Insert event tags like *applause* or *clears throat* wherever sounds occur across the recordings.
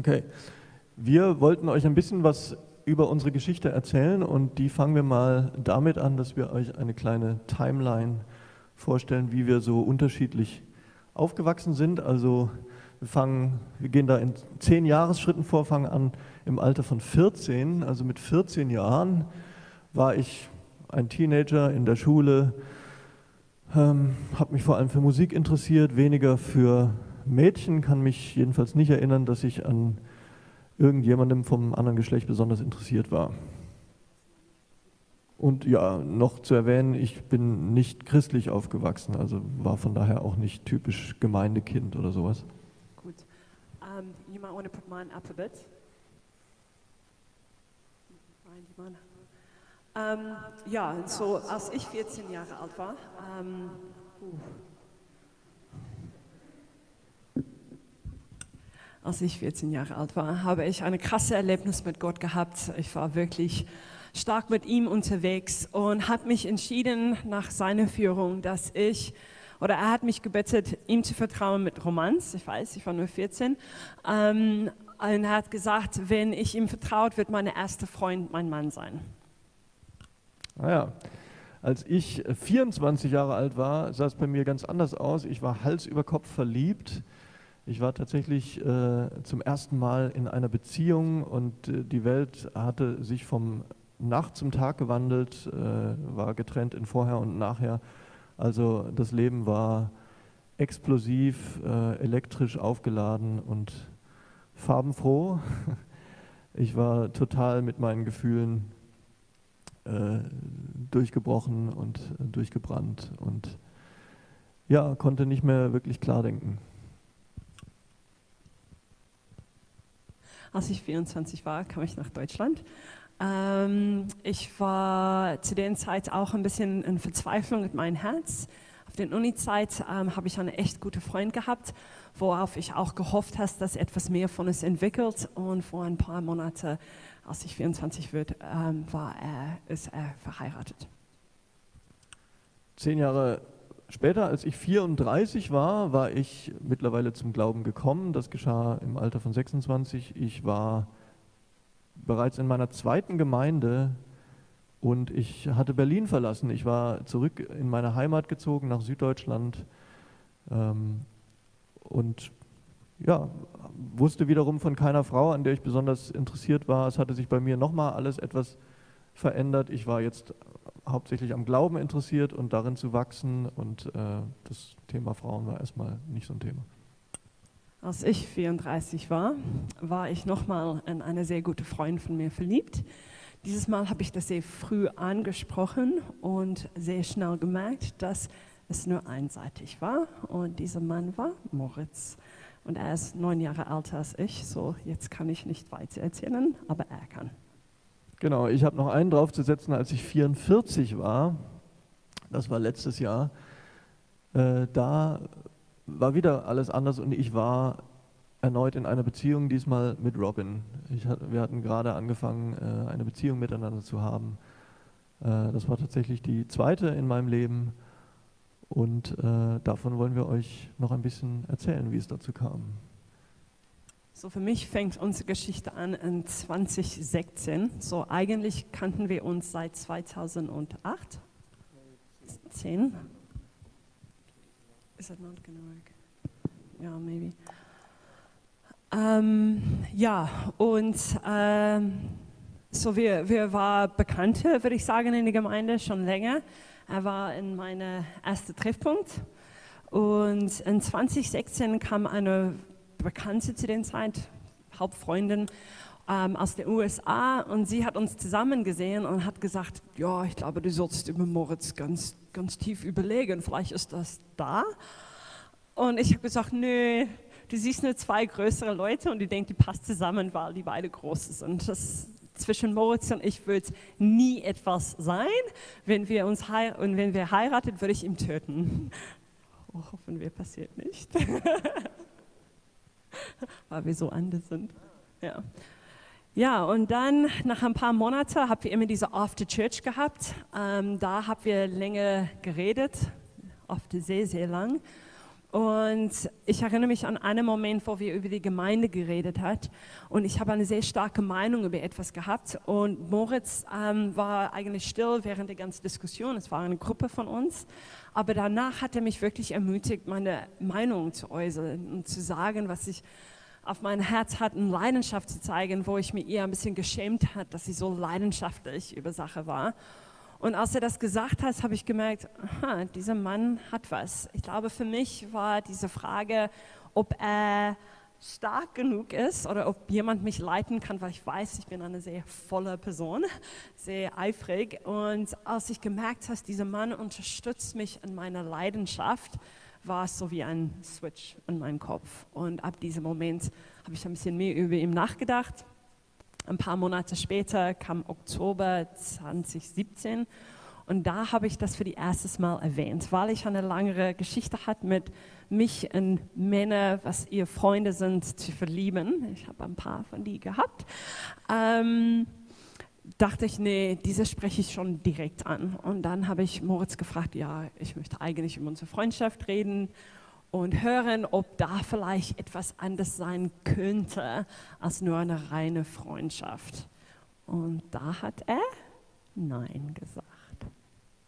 Okay, wir wollten euch ein bisschen was über unsere Geschichte erzählen und die fangen wir mal damit an, dass wir euch eine kleine Timeline vorstellen, wie wir so unterschiedlich aufgewachsen sind. Also wir fangen, wir gehen da in zehn Jahresschritten vor, fangen an im Alter von 14. Also mit 14 Jahren war ich ein Teenager in der Schule, ähm, habe mich vor allem für Musik interessiert, weniger für Mädchen, kann mich jedenfalls nicht erinnern, dass ich an irgendjemandem vom anderen Geschlecht besonders interessiert war. Und ja, noch zu erwähnen, ich bin nicht christlich aufgewachsen, also war von daher auch nicht typisch Gemeindekind oder sowas. Gut. Um, you might want to put mine up a bit. Um, ja, so als ich 14 Jahre alt war, um, uh. Als ich 14 Jahre alt war, habe ich eine krasse Erlebnis mit Gott gehabt. Ich war wirklich stark mit ihm unterwegs und habe mich entschieden nach seiner Führung, dass ich oder er hat mich gebeten, ihm zu vertrauen mit Romanz. Ich weiß, ich war nur 14. Ähm, und er hat gesagt, wenn ich ihm vertraut, wird mein erster Freund mein Mann sein. Naja, ah als ich 24 Jahre alt war, sah es bei mir ganz anders aus. Ich war Hals über Kopf verliebt ich war tatsächlich äh, zum ersten Mal in einer Beziehung und äh, die Welt hatte sich vom Nacht zum Tag gewandelt, äh, war getrennt in Vorher und Nachher. Also das Leben war explosiv, äh, elektrisch aufgeladen und farbenfroh. *laughs* Ich war total mit meinen Gefühlen äh, durchgebrochen und äh, durchgebrannt und ja, konnte nicht mehr wirklich klar denken. Als ich 24 war, kam ich nach Deutschland. Ähm, ich war zu der Zeit auch ein bisschen in Verzweiflung mit meinem Herz. Auf der Uni-Zeit ähm, habe ich einen echt guten Freund gehabt, worauf ich auch gehofft habe, dass etwas mehr von uns entwickelt. Und vor ein paar Monaten, als ich 24 wird, ähm, war er, ist er verheiratet. Zehn Jahre Später, als ich 34 war, war ich mittlerweile zum Glauben gekommen. Das geschah im Alter von 26. Ich war bereits in meiner zweiten Gemeinde und ich hatte Berlin verlassen. Ich war zurück in meine Heimat gezogen, nach Süddeutschland. Ähm, und ja, wusste wiederum von keiner Frau, an der ich besonders interessiert war. Es hatte sich bei mir nochmal alles etwas verändert. Ich war jetzt hauptsächlich am Glauben interessiert und darin zu wachsen. Und äh, das Thema Frauen war erstmal nicht so ein Thema. Als ich 34 war, war ich nochmal in eine sehr gute Freundin von mir verliebt. Dieses Mal habe ich das sehr früh angesprochen und sehr schnell gemerkt, dass es nur einseitig war. Und dieser Mann war Moritz. Und er ist neun Jahre älter als ich, so jetzt kann ich nicht weiter erzählen, aber er kann. Genau, ich habe noch einen draufzusetzen, als ich 44 war, das war letztes Jahr, äh, da war wieder alles anders und ich war erneut in einer Beziehung, diesmal mit Robin. Ich, wir hatten gerade angefangen, äh, eine Beziehung miteinander zu haben. Äh, das war tatsächlich die zweite in meinem Leben und äh, davon wollen wir euch noch ein bisschen erzählen, wie es dazu kam. So für mich fängt unsere Geschichte an in 2016. So eigentlich kannten wir uns seit 2008. 10. Is that not gonna work? Ja, yeah, maybe. Ähm, ja, und ähm, so wir, wir waren Bekannte, würde ich sagen, in der Gemeinde schon länger. Er war in meinem ersten Treffpunkt. Und in 2016 kam eine Bekannte zu der Zeit, Hauptfreundin ähm, aus den USA und sie hat uns zusammen gesehen und hat gesagt, ja, ich glaube, du sollst über Moritz ganz, ganz tief überlegen, vielleicht ist das da. Und ich habe gesagt, nö, du siehst nur zwei größere Leute und die denkt, die passt zusammen, weil die beide groß sind. Das, zwischen Moritz und ich wird nie etwas sein. Wenn wir uns und wenn wir heiraten, würde ich ihn töten. Oh, hoffen wir, passiert nicht. *laughs* *laughs* weil wir so anders sind. Ja. Ja, und dann nach ein paar Monaten haben wir immer diese After Church gehabt. Ähm, da haben wir länger geredet, oft sehr, sehr lang. Und ich erinnere mich an einen Moment, wo wir über die Gemeinde geredet hat und ich habe eine sehr starke Meinung über etwas gehabt und Moritz ähm, war eigentlich still während der ganzen Diskussion. Es war eine Gruppe von uns, aber danach hat er mich wirklich ermutigt, meine Meinung zu äußern und zu sagen, was ich auf mein Herz hatte, Leidenschaft zu zeigen, wo ich mir eher ein bisschen geschämt hat, dass ich so leidenschaftlich über Sache war. Und als er das gesagt hat, habe ich gemerkt, aha, dieser Mann hat was. Ich glaube, für mich war diese Frage, ob er stark genug ist oder ob jemand mich leiten kann, weil ich weiß, ich bin eine sehr volle Person, sehr eifrig. Und als ich gemerkt habe, dieser Mann unterstützt mich in meiner Leidenschaft, war es so wie ein Switch in meinem Kopf. Und ab diesem Moment habe ich ein bisschen mehr über ihn nachgedacht ein paar Monate später kam Oktober 2017 und da habe ich das für die erstes Mal erwähnt, weil ich eine langere Geschichte hatte mit mich in Männer, was ihr Freunde sind, zu verlieben. Ich habe ein paar von die gehabt. Ähm, dachte ich, nee, diese spreche ich schon direkt an. Und dann habe ich Moritz gefragt, ja, ich möchte eigentlich über unsere Freundschaft reden und hören, ob da vielleicht etwas anders sein könnte als nur eine reine Freundschaft. Und da hat er Nein gesagt.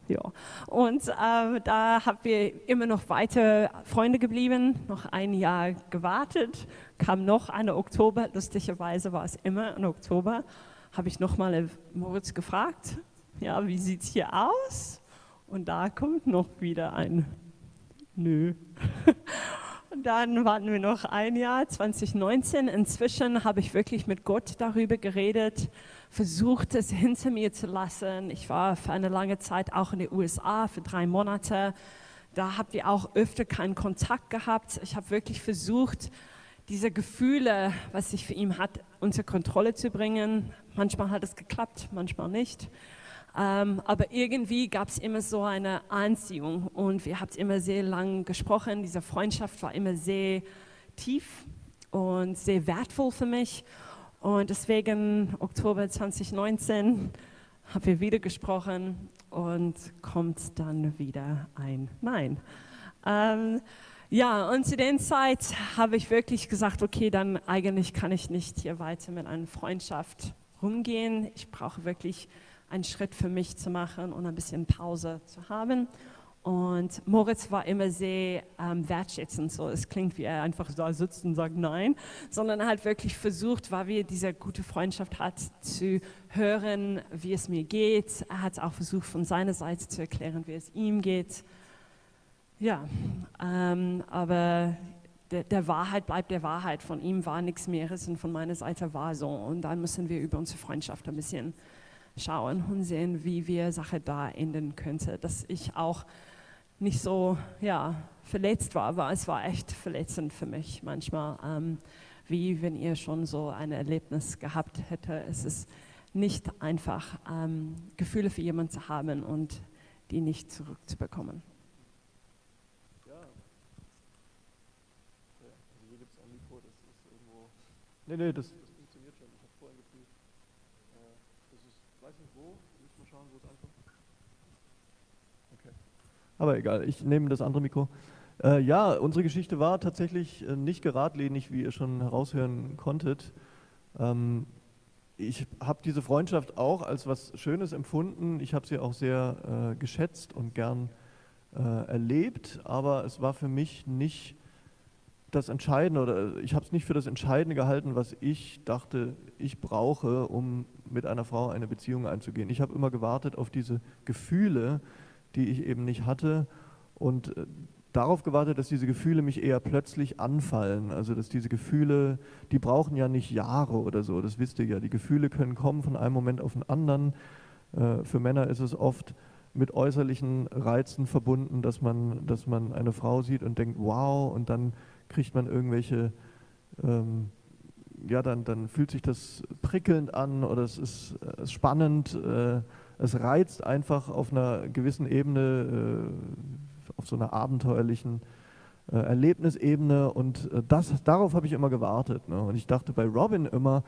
Ja. Und äh, da haben wir immer noch weiter Freunde geblieben, noch ein Jahr gewartet, kam noch eine Oktober, lustigerweise war es immer im Oktober, habe ich nochmal Moritz gefragt, ja, wie sieht es hier aus? Und da kommt noch wieder ein Nö. Dann warten wir noch ein Jahr, 2019. Inzwischen habe ich wirklich mit Gott darüber geredet, versucht es hinter mir zu lassen. Ich war für eine lange Zeit auch in den USA für drei Monate. Da habt ihr auch öfter keinen Kontakt gehabt. Ich habe wirklich versucht, diese Gefühle, was ich für ihn hat, unter Kontrolle zu bringen. Manchmal hat es geklappt, manchmal nicht. Ähm, aber irgendwie gab es immer so eine Anziehung und wir haben immer sehr lang gesprochen. Diese Freundschaft war immer sehr tief und sehr wertvoll für mich. Und deswegen Oktober 2019 haben wir wieder gesprochen und kommt dann wieder ein Nein. Ähm, ja, und zu der Zeit habe ich wirklich gesagt, okay, dann eigentlich kann ich nicht hier weiter mit einer Freundschaft rumgehen. Ich brauche wirklich einen Schritt für mich zu machen und ein bisschen Pause zu haben. Und Moritz war immer sehr ähm, wertschätzend, so es klingt wie er einfach da sitzt und sagt nein, sondern er hat wirklich versucht, weil wir diese gute Freundschaft hat, zu hören, wie es mir geht. Er hat auch versucht, von seiner Seite zu erklären, wie es ihm geht. Ja, ähm, aber der, der, Wahrheit bleibt der Wahrheit. Von ihm war nichts mehr und von meiner Seite war so. Und dann müssen wir über unsere Freundschaft ein bisschen schauen und sehen, wie wir Sache da enden könnte. Dass ich auch nicht so ja, verletzt war, aber es war echt verletzend für mich manchmal. Ähm, wie wenn ihr schon so ein Erlebnis gehabt hätte. Es ist nicht einfach, ähm, Gefühle für jemanden zu haben und die nicht zurückzubekommen. Ja. Also hier gibt es ein Mikro, das ist irgendwo. Nee, nee, das, Aber egal, ich nehme das andere Mikro. Äh, ja, unsere Geschichte war tatsächlich äh, nicht geradlinig, wie ihr schon heraushören konntet. Ähm, ich habe diese Freundschaft auch als was Schönes empfunden. Ich habe sie auch sehr äh, geschätzt und gern äh, erlebt, aber es war für mich nicht das Entscheidende oder ich habe es nicht für das Entscheidende gehalten, was ich dachte, ich brauche, um mit einer Frau eine Beziehung einzugehen. Ich habe immer gewartet auf diese Gefühle, die ich eben nicht hatte und äh, darauf gewartet, dass diese Gefühle mich eher plötzlich anfallen. Also dass diese Gefühle, die brauchen ja nicht Jahre oder so, das wisst ihr ja. Die Gefühle können kommen von einem Moment auf den anderen. Äh, für Männer ist es oft mit äußerlichen Reizen verbunden, dass man, dass man eine Frau sieht und denkt, wow, und dann kriegt man irgendwelche, ähm, ja, dann, dann fühlt sich das prickelnd an oder es ist, äh, spannend. Äh, es reizt einfach auf einer gewissen Ebene, äh, auf so einer abenteuerlichen äh, Erlebnisebene und äh, das, darauf habe ich immer gewartet. Ne? Und ich dachte bei Robin immer,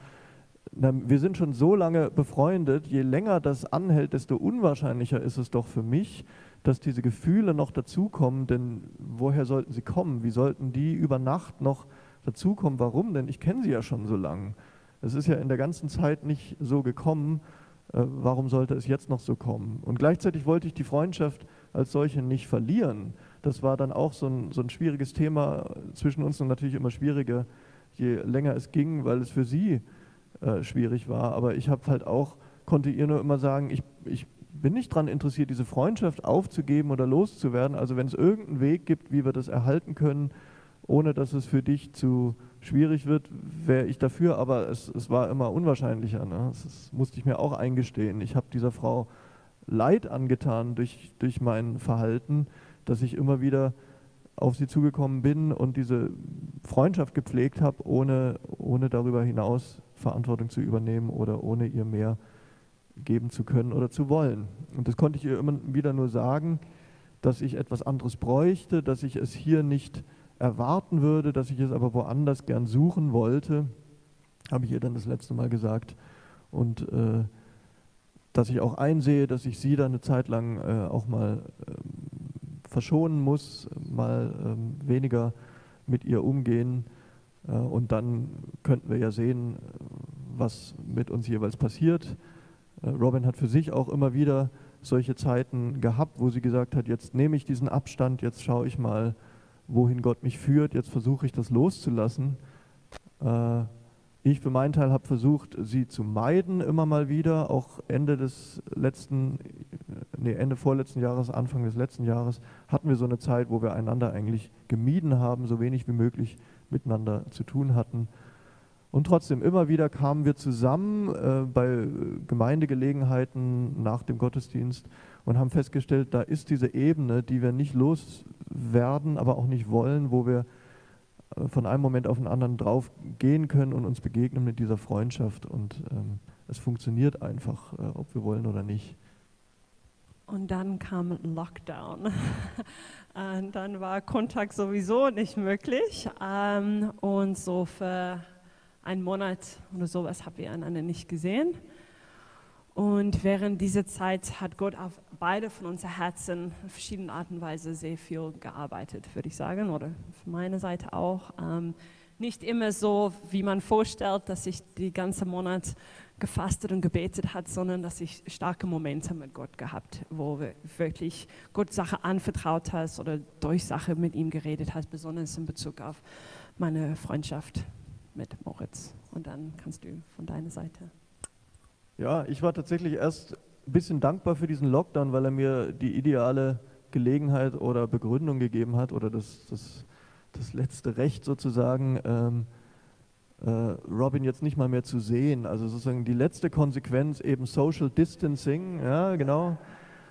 na, wir sind schon so lange befreundet, je länger das anhält, desto unwahrscheinlicher ist es doch für mich, dass diese Gefühle noch dazukommen, denn woher sollten sie kommen? Wie sollten die über Nacht noch dazukommen? Warum? Denn ich kenne sie ja schon so lange. Es ist ja in der ganzen Zeit nicht so gekommen. Äh, warum sollte es jetzt noch so kommen? Und gleichzeitig wollte ich die Freundschaft als solche nicht verlieren. Das war dann auch so ein, so ein schwieriges Thema zwischen uns und natürlich immer schwieriger, je länger es ging, weil es für sie äh, schwierig war. Aber ich habe halt auch, konnte ihr nur immer sagen, ich, ich bin nicht daran interessiert, diese Freundschaft aufzugeben oder loszuwerden. Also wenn es irgendeinen Weg gibt, wie wir das erhalten können, ohne dass es für dich zu schwierig wird, wäre ich dafür, aber es, es war immer unwahrscheinlicher. Ne? Das, musste ich mir auch eingestehen. Ich habe dieser Frau Leid angetan durch, durch mein Verhalten, dass ich immer wieder auf sie zugekommen bin und diese Freundschaft gepflegt habe, ohne, ohne darüber hinaus Verantwortung zu übernehmen oder ohne ihr mehr geben zu können oder zu wollen. Und das konnte ich ihr immer wieder nur sagen, dass ich etwas anderes bräuchte, dass ich es hier nicht erwarten würde, dass ich es aber woanders gern suchen wollte, habe ich ihr dann das letzte Mal gesagt. Und äh, dass ich auch einsehe, dass ich sie dann eine Zeit lang äh, auch mal äh, verschonen muss, mal ähm, weniger mit ihr umgehen. Äh, und dann könnten wir ja sehen, was mit uns jeweils passiert. Äh, Robin hat für sich auch immer wieder solche Zeiten gehabt, wo sie gesagt hat, jetzt nehme ich diesen Abstand, jetzt schaue ich mal, wohin Gott mich führt, jetzt versuche ich das loszulassen. Äh, ich für meinen Teil habe versucht, sie zu meiden immer mal wieder, auch Ende des letzten, nee, Ende vorletzten Jahres, Anfang des letzten Jahres hatten wir so eine Zeit, wo wir einander eigentlich gemieden haben, so wenig wie möglich miteinander zu tun hatten. Und trotzdem, immer wieder kamen wir zusammen äh, bei Gemeindegelegenheiten nach dem Gottesdienst und haben festgestellt, da ist diese Ebene, die wir nicht loswerden, aber auch nicht wollen, wo wir äh, von einem Moment auf den anderen drauf gehen können und uns begegnen mit dieser Freundschaft. Und ähm, es funktioniert einfach, äh, ob wir wollen oder nicht. Und dann kam Lockdown. *laughs* und dann war Kontakt sowieso nicht möglich. Ähm, und so für einen Monat oder sowas haben wir einander nicht gesehen. Und während dieser Zeit hat Gott auf beide von unseren Herzen in verschiedenen Arten und Weise sehr viel gearbeitet, würde ich sagen, oder von meiner Seite auch. Ähm, nicht immer so, wie man vorstellt, dass ich die ganze Monat gefastet und gebetet hat, sondern dass ich starke Momente mit Gott gehabt, wo wir wirklich Gott Sache anvertraut hast oder durch Sache mit ihm geredet hast, besonders in Bezug auf meine Freundschaft mit Moritz. Und dann kannst du von deiner Seite. Ja, ich war tatsächlich erst ein bisschen dankbar für diesen Lockdown, weil er mir die ideale Gelegenheit oder Begründung gegeben hat oder das, das, das letzte Recht sozusagen, ähm, äh, Robin jetzt nicht mal mehr zu sehen. Also sozusagen die letzte Konsequenz eben Social Distancing, ja genau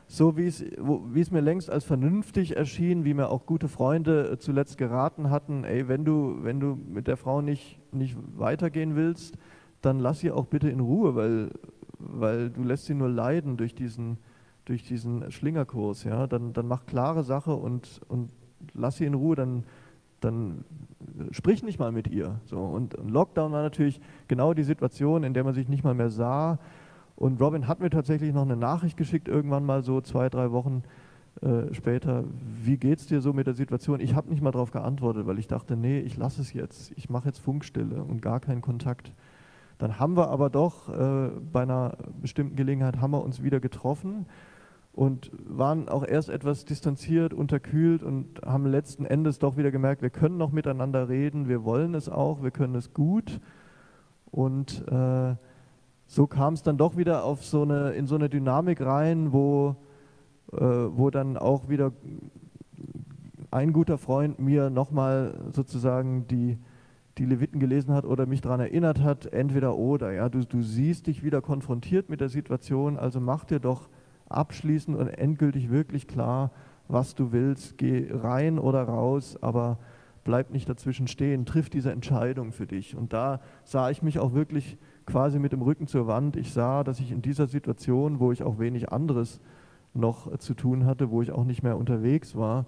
so wie es, mir längst als vernünftig erschien, wie mir auch gute Freunde äh, zuletzt geraten hatten, ey, wenn du, wenn du mit der Frau nicht, nicht weitergehen willst, dann lass sie auch bitte in Ruhe, weil, weil du lässt sie nur leiden durch diesen, durch diesen Schlingerkurs, ja, dann, dann mach klare Sache und, und lass sie in Ruhe, dann, dann sprich nicht mal mit ihr. So. Und Lockdown war natürlich genau die Situation, in der man sich nicht mal mehr sah, und Robin hat mir tatsächlich noch eine Nachricht geschickt, irgendwann mal so zwei, drei Wochen äh, später. Wie geht's dir so mit der Situation? Ich habe nicht mal darauf geantwortet, weil ich dachte, nee, ich lasse es jetzt. Ich mache jetzt Funkstille und gar keinen Kontakt. Dann haben wir aber doch äh, bei einer bestimmten Gelegenheit haben wir uns wieder getroffen und waren auch erst etwas distanziert, unterkühlt und haben letzten Endes doch wieder gemerkt, wir können noch miteinander reden, wir wollen es auch, wir können es gut. Und äh, so kam es dann doch wieder auf so eine, in so eine Dynamik rein, wo, äh, wo dann auch wieder ein guter Freund mir nochmal sozusagen die, die Leviten gelesen hat oder mich daran erinnert hat, entweder oder. Ja, du, du siehst dich wieder konfrontiert mit der Situation, also mach dir doch abschließend und endgültig wirklich klar, was du willst. Geh rein oder raus, aber bleib nicht dazwischen stehen. Triff diese Entscheidung für dich. Und da sah ich mich auch wirklich quasi mit dem Rücken zur Wand. Ich sah, dass ich in dieser Situation, wo ich auch wenig anderes noch zu tun hatte, wo ich auch nicht mehr unterwegs war,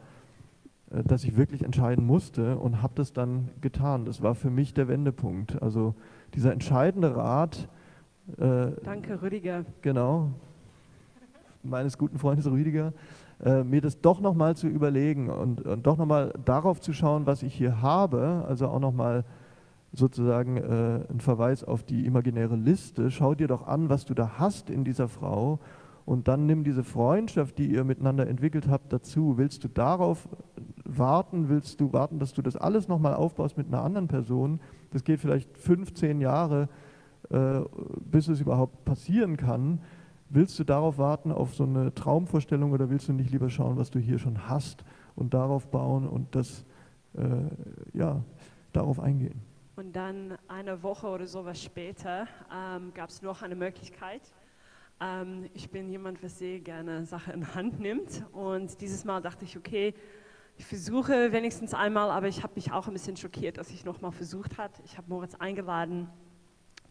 dass ich wirklich entscheiden musste und habe das dann getan. Das war für mich der Wendepunkt. Also dieser entscheidende Rat. Äh, Danke, Rüdiger. Genau, meines guten Freundes Rüdiger. äh, mir das doch nochmal zu überlegen und, und doch nochmal darauf zu schauen, was ich hier habe, also auch nochmal sozusagen äh, ein Verweis auf die imaginäre Liste. Schau dir doch an, was du da hast in dieser Frau und dann nimm diese Freundschaft, die ihr miteinander entwickelt habt, dazu. Willst du darauf warten? Willst du warten, dass du das alles nochmal aufbaust mit einer anderen Person? Das geht vielleicht 15 Jahre, äh, bis es überhaupt passieren kann. Willst du darauf warten, auf so eine Traumvorstellung oder willst du nicht lieber schauen, was du hier schon hast und darauf bauen und das, äh, ja, darauf eingehen? Und dann eine Woche oder sowas später ähm, gab es noch eine Möglichkeit. Ähm, ich bin jemand, der sehr gerne Sachen in Hand nimmt. Und dieses Mal dachte ich, okay, ich versuche wenigstens einmal, aber ich habe mich auch ein bisschen schockiert, dass ich nochmal versucht habe. Ich habe Moritz eingeladen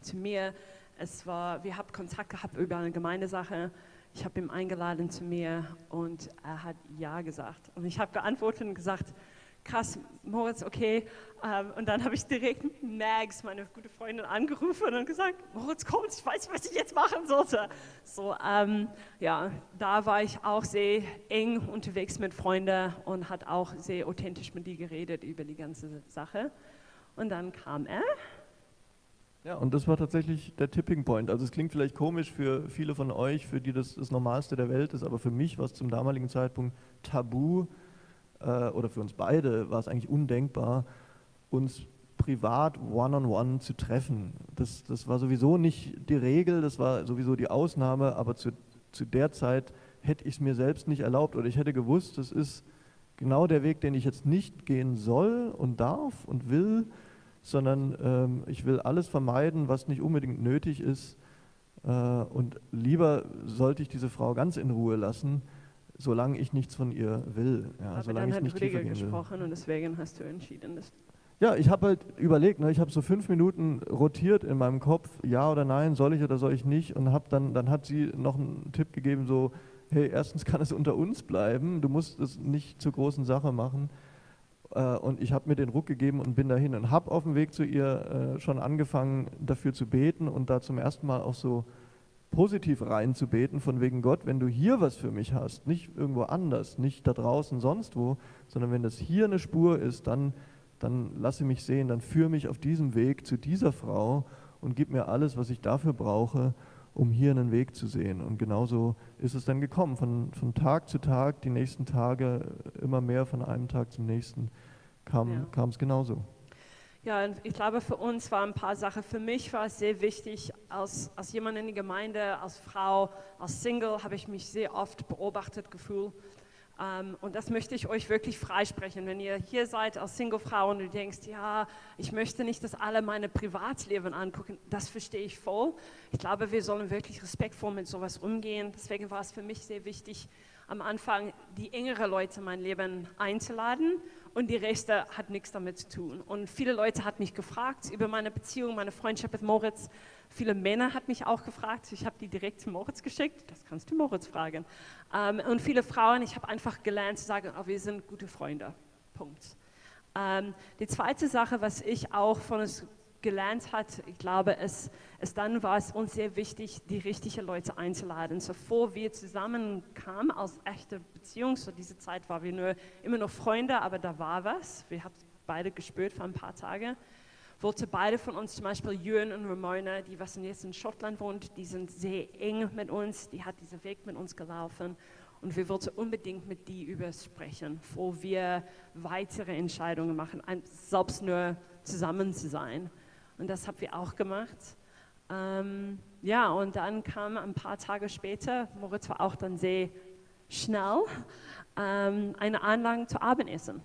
zu mir. Es war, wir haben Kontakt gehabt über eine Gemeindesache. Ich habe ihn eingeladen zu mir und er hat Ja gesagt. Und ich habe geantwortet und gesagt, krass, Moritz, okay. Ähm, und dann habe ich direkt Mags, meine gute Freundin, angerufen und gesagt, Moritz kommt, ich weiß nicht, was ich jetzt machen sollte. So, ähm, ja, da war ich auch sehr eng unterwegs mit Freunden und hat auch sehr authentisch mit dir geredet über die ganze Sache. Und dann kam er. Ja, und das war tatsächlich der Tipping Point. Also es klingt vielleicht komisch für viele von euch, für die das das Normalste der Welt ist, aber für mich war es zum damaligen Zeitpunkt tabu, äh, oder für uns beide war es eigentlich undenkbar, uns privat one-on-one -on -one zu treffen. Das, das war sowieso nicht die Regel, das war sowieso die Ausnahme, aber zu, zu der Zeit hätte ich es mir selbst nicht erlaubt oder ich hätte gewusst, das ist genau der Weg, den ich jetzt nicht gehen soll und darf und will, sondern ähm, ich will alles vermeiden, was nicht unbedingt nötig ist. Äh, und lieber sollte ich diese Frau ganz in Ruhe lassen, solange ich nichts von ihr will. Ja, Aber solange dann ich hat nicht Rüdiger gesprochen und deswegen hast du entschieden, dass ja, ich habe halt überlegt, ne, ich habe so fünf Minuten rotiert in meinem Kopf, ja oder nein, soll ich oder soll ich nicht und habe dann, dann hat sie noch einen Tipp gegeben, so, hey, erstens kann es unter uns bleiben, du musst es nicht zur großen Sache machen äh, und ich habe mir den Ruck gegeben und bin dahin und habe auf dem Weg zu ihr äh, schon angefangen dafür zu beten und da zum ersten Mal auch so positiv reinzubeten, von wegen Gott, wenn du hier was für mich hast, nicht irgendwo anders, nicht da draußen, sonst wo, sondern wenn das hier eine Spur ist, dann, dann lasse mich sehen, dann führe mich auf diesem Weg zu dieser Frau und gib mir alles, was ich dafür brauche, um hier einen Weg zu sehen. Und genauso ist es dann gekommen, von, von Tag zu Tag, die nächsten Tage immer mehr, von einem Tag zum nächsten kam ja. es genauso. Ja, ich glaube, für uns waren ein paar Sachen. Für mich war es sehr wichtig, als, als jemand in der Gemeinde, als Frau, als Single, habe ich mich sehr oft beobachtet gefühlt. Ähm, und das möchte ich euch wirklich freisprechen. Wenn ihr hier seid als Single-Frau und du denkst, ja, ich möchte nicht, dass alle meine Privatleben angucken, das verstehe ich voll. Ich glaube, wir sollen wirklich respektvoll mit sowas umgehen. Deswegen war es für mich sehr wichtig, am Anfang die engere Leute in mein Leben einzuladen und die Reste hat nichts damit zu tun. Und viele Leute hat mich gefragt über meine Beziehung, meine Freundschaft mit Moritz. Viele Männer hat mich auch gefragt. Ich habe die direkt zu Moritz geschickt. Das kannst du Moritz fragen. Ähm, und viele Frauen. Ich habe einfach gelernt zu sagen, oh, wir sind gute Freunde. Punkt. Ähm, die zweite Sache, was ich auch von uns gelernt hat, ich glaube, es, es dann war es uns sehr wichtig, die richtigen Leute einzuladen. So bevor wir zusammenkamen als echte Beziehung, so diese Zeit waren wir nur immer noch Freunde, aber da war was. Wir haben beide gespürt für ein paar Tage. Wollte beide von uns, zum Beispiel Jürgen und Ramona, die was jetzt in Schottland wohnt, die sind sehr eng mit uns, die hat diesen Weg mit uns gelaufen. Und wir wollten unbedingt mit die über sprechen, wo wir weitere Entscheidungen machen, selbst nur zusammen zu sein. Und das haben wir auch gemacht. Ähm, ja, und dann kam ein paar Tage später, Moritz war auch dann sehr schnell, ähm, eine Einladung zu Abendessen.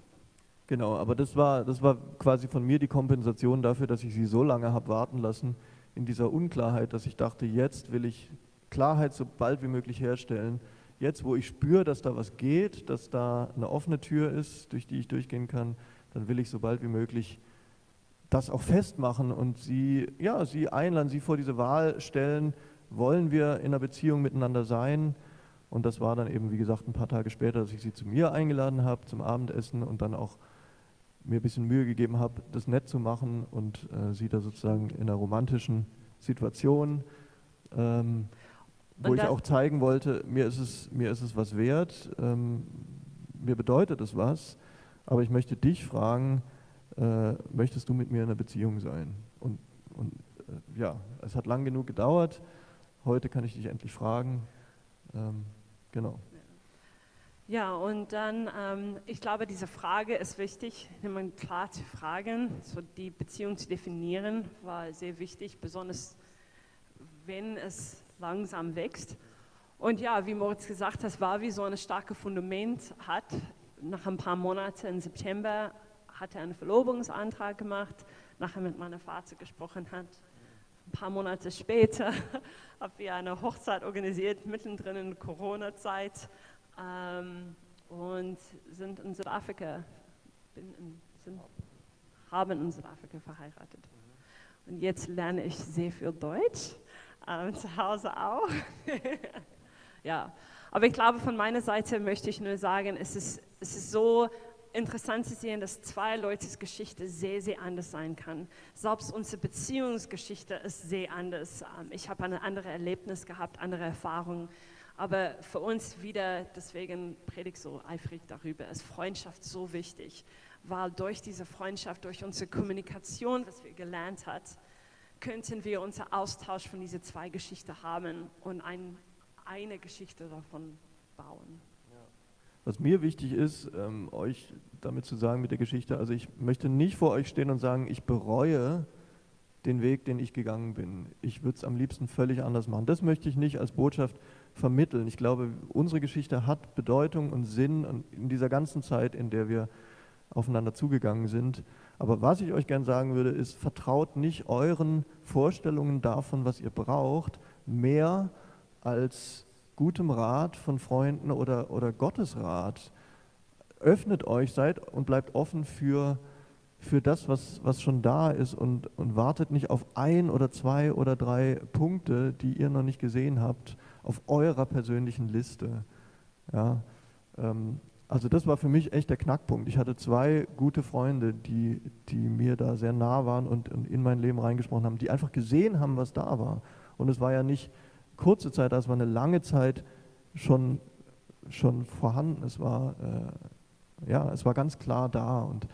Genau, aber das war, das war quasi von mir die Kompensation dafür, dass ich sie so lange habe warten lassen in dieser Unklarheit, dass ich dachte, jetzt will ich Klarheit so bald wie möglich herstellen. Jetzt, wo ich spüre, dass da was geht, dass da eine offene Tür ist, durch die ich durchgehen kann, dann will ich so bald wie möglich das auch festmachen und sie, ja, sie einladen, sie vor diese Wahl stellen, wollen wir in einer Beziehung miteinander sein? Und das war dann eben, wie gesagt, ein paar Tage später, dass ich sie zu mir eingeladen habe zum Abendessen und dann auch mir ein bisschen Mühe gegeben habe, das nett zu machen und äh, sie da sozusagen in einer romantischen Situation ähm, wo ich auch zeigen wollte, mir ist es, mir ist es was wert, ähm, mir bedeutet es was, aber ich möchte dich fragen, äh, möchtest du mit mir in einer Beziehung sein? Und, und äh, ja, es hat lang genug gedauert, heute kann ich dich endlich fragen. Ähm, genau. Ja, und dann, ähm, ich glaube, diese Frage ist wichtig, jemand klar zu fragen, so die Beziehung zu definieren, war sehr wichtig, besonders wenn es langsam wächst. Und ja, wie Moritz gesagt hat, war wie so ein starkes Fundament hat. Nach ein paar Monaten im September hat er einen Verlobungsantrag gemacht, nachher mit meinem Vater gesprochen hat. Ein paar Monate später *laughs* haben wir eine Hochzeit organisiert, mittendrin in Corona-Zeit ähm, und sind in Südafrika, in, sind, haben in Südafrika verheiratet. Und jetzt lerne ich sehr viel Deutsch, ähm, zu Hause auch. *laughs* ja, aber ich glaube, von meiner Seite möchte ich nur sagen, es ist, es ist so interessant zu sehen, dass zwei Leutes Geschichte sehr, sehr anders sein kann. Selbst unsere Beziehungsgeschichte ist sehr anders. Ähm, ich habe ein anderes Erlebnis gehabt, andere Erfahrungen. Aber für uns wieder, deswegen predige ich so eifrig darüber, ist Freundschaft so wichtig, weil durch diese Freundschaft, durch unsere Kommunikation, was wir gelernt haben, könnten wir unseren Austausch von diesen zwei Geschichten haben und ein, eine Geschichte davon bauen. Was mir wichtig ist, ähm, euch damit zu sagen mit der Geschichte, also ich möchte nicht vor euch stehen und sagen, ich bereue den Weg, den ich gegangen bin. Ich würde es am liebsten völlig anders machen. Das möchte ich nicht als Botschaft vermitteln. Ich glaube, unsere Geschichte hat Bedeutung und Sinn in dieser ganzen Zeit, in der wir aufeinander zugegangen sind. Aber was ich euch gern sagen würde, ist, vertraut nicht euren Vorstellungen davon, was ihr braucht, mehr als gutem Rat von Freunden oder, oder Gottes Rat. Öffnet euch, seid und bleibt offen für, für das, was, was schon da ist und, und wartet nicht auf ein oder zwei oder drei Punkte, die ihr noch nicht gesehen habt, auf eurer persönlichen Liste. Ja, ähm, also das war für mich echt der Knackpunkt. Ich hatte zwei gute Freunde, die, die mir da sehr nah waren und, und in mein Leben reingesprochen haben, die einfach gesehen haben, was da war. Und es war ja nicht kurze Zeit, es war eine lange Zeit schon, schon vorhanden. Es war, äh, ja, es war ganz klar da. Und,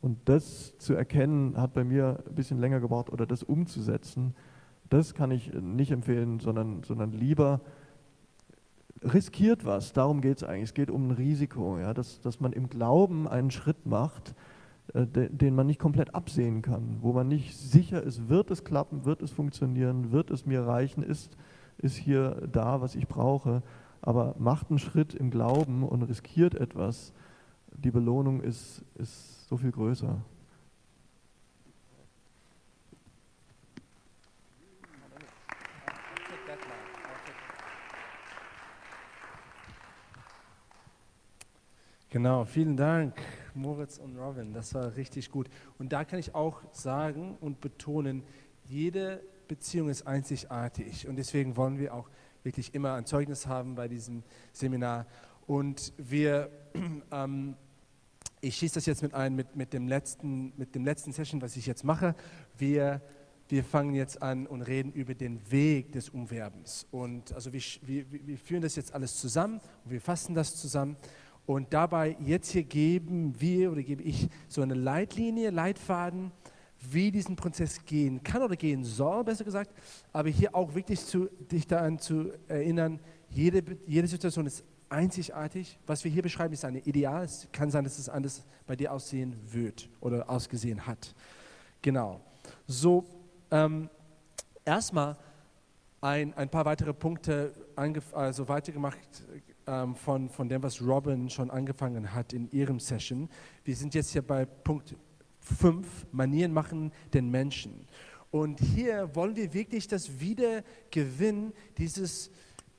und das zu erkennen, hat bei mir ein bisschen länger gebraucht oder das umzusetzen das kann ich nicht empfehlen, sondern, sondern lieber riskiert was. Darum geht es eigentlich. Es geht um ein Risiko, ja, dass, dass man im Glauben einen Schritt macht, äh, de, den man nicht komplett absehen kann, wo man nicht sicher ist, wird es klappen, wird es funktionieren, wird es mir reichen, ist, ist hier da, was ich brauche. Aber macht einen Schritt im Glauben und riskiert etwas. Die Belohnung ist, ist so viel größer. Genau, vielen Dank, Moritz und Robin. Das war richtig gut. Und da kann ich auch sagen und betonen, jede Beziehung ist einzigartig. Und deswegen wollen wir auch wirklich immer ein Zeugnis haben bei diesem Seminar. Und wir, *clears throat* ähm, ich schieße das jetzt mit ein, mit, mit, dem letzten, mit dem letzten Session, was ich jetzt mache. Wir, wir fangen jetzt an und reden über den Weg des Umwerbens. Und also wir, wir, wir führen das jetzt alles zusammen und wir fassen das zusammen. Und dabei jetzt hier geben wir oder gebe ich so eine Leitlinie, Leitfaden, wie diesen Prozess gehen kann oder gehen soll, besser gesagt. Aber hier auch wirklich zu, dich daran zu erinnern, jede, jede Situation ist einzigartig. Was wir hier beschreiben, ist eine Ideal. Es kann sein, dass es anders bei dir aussehen wird oder ausgesehen hat. Genau. So, ähm, erstmal ein, ein paar weitere Punkte also weitergemacht ähm, von, von dem, was Robin schon angefangen hat in ihrem Session. Wir sind jetzt hier bei Punkt 5, Manieren machen den Menschen. Und hier wollen wir wirklich das Wiedergewinnen dieses,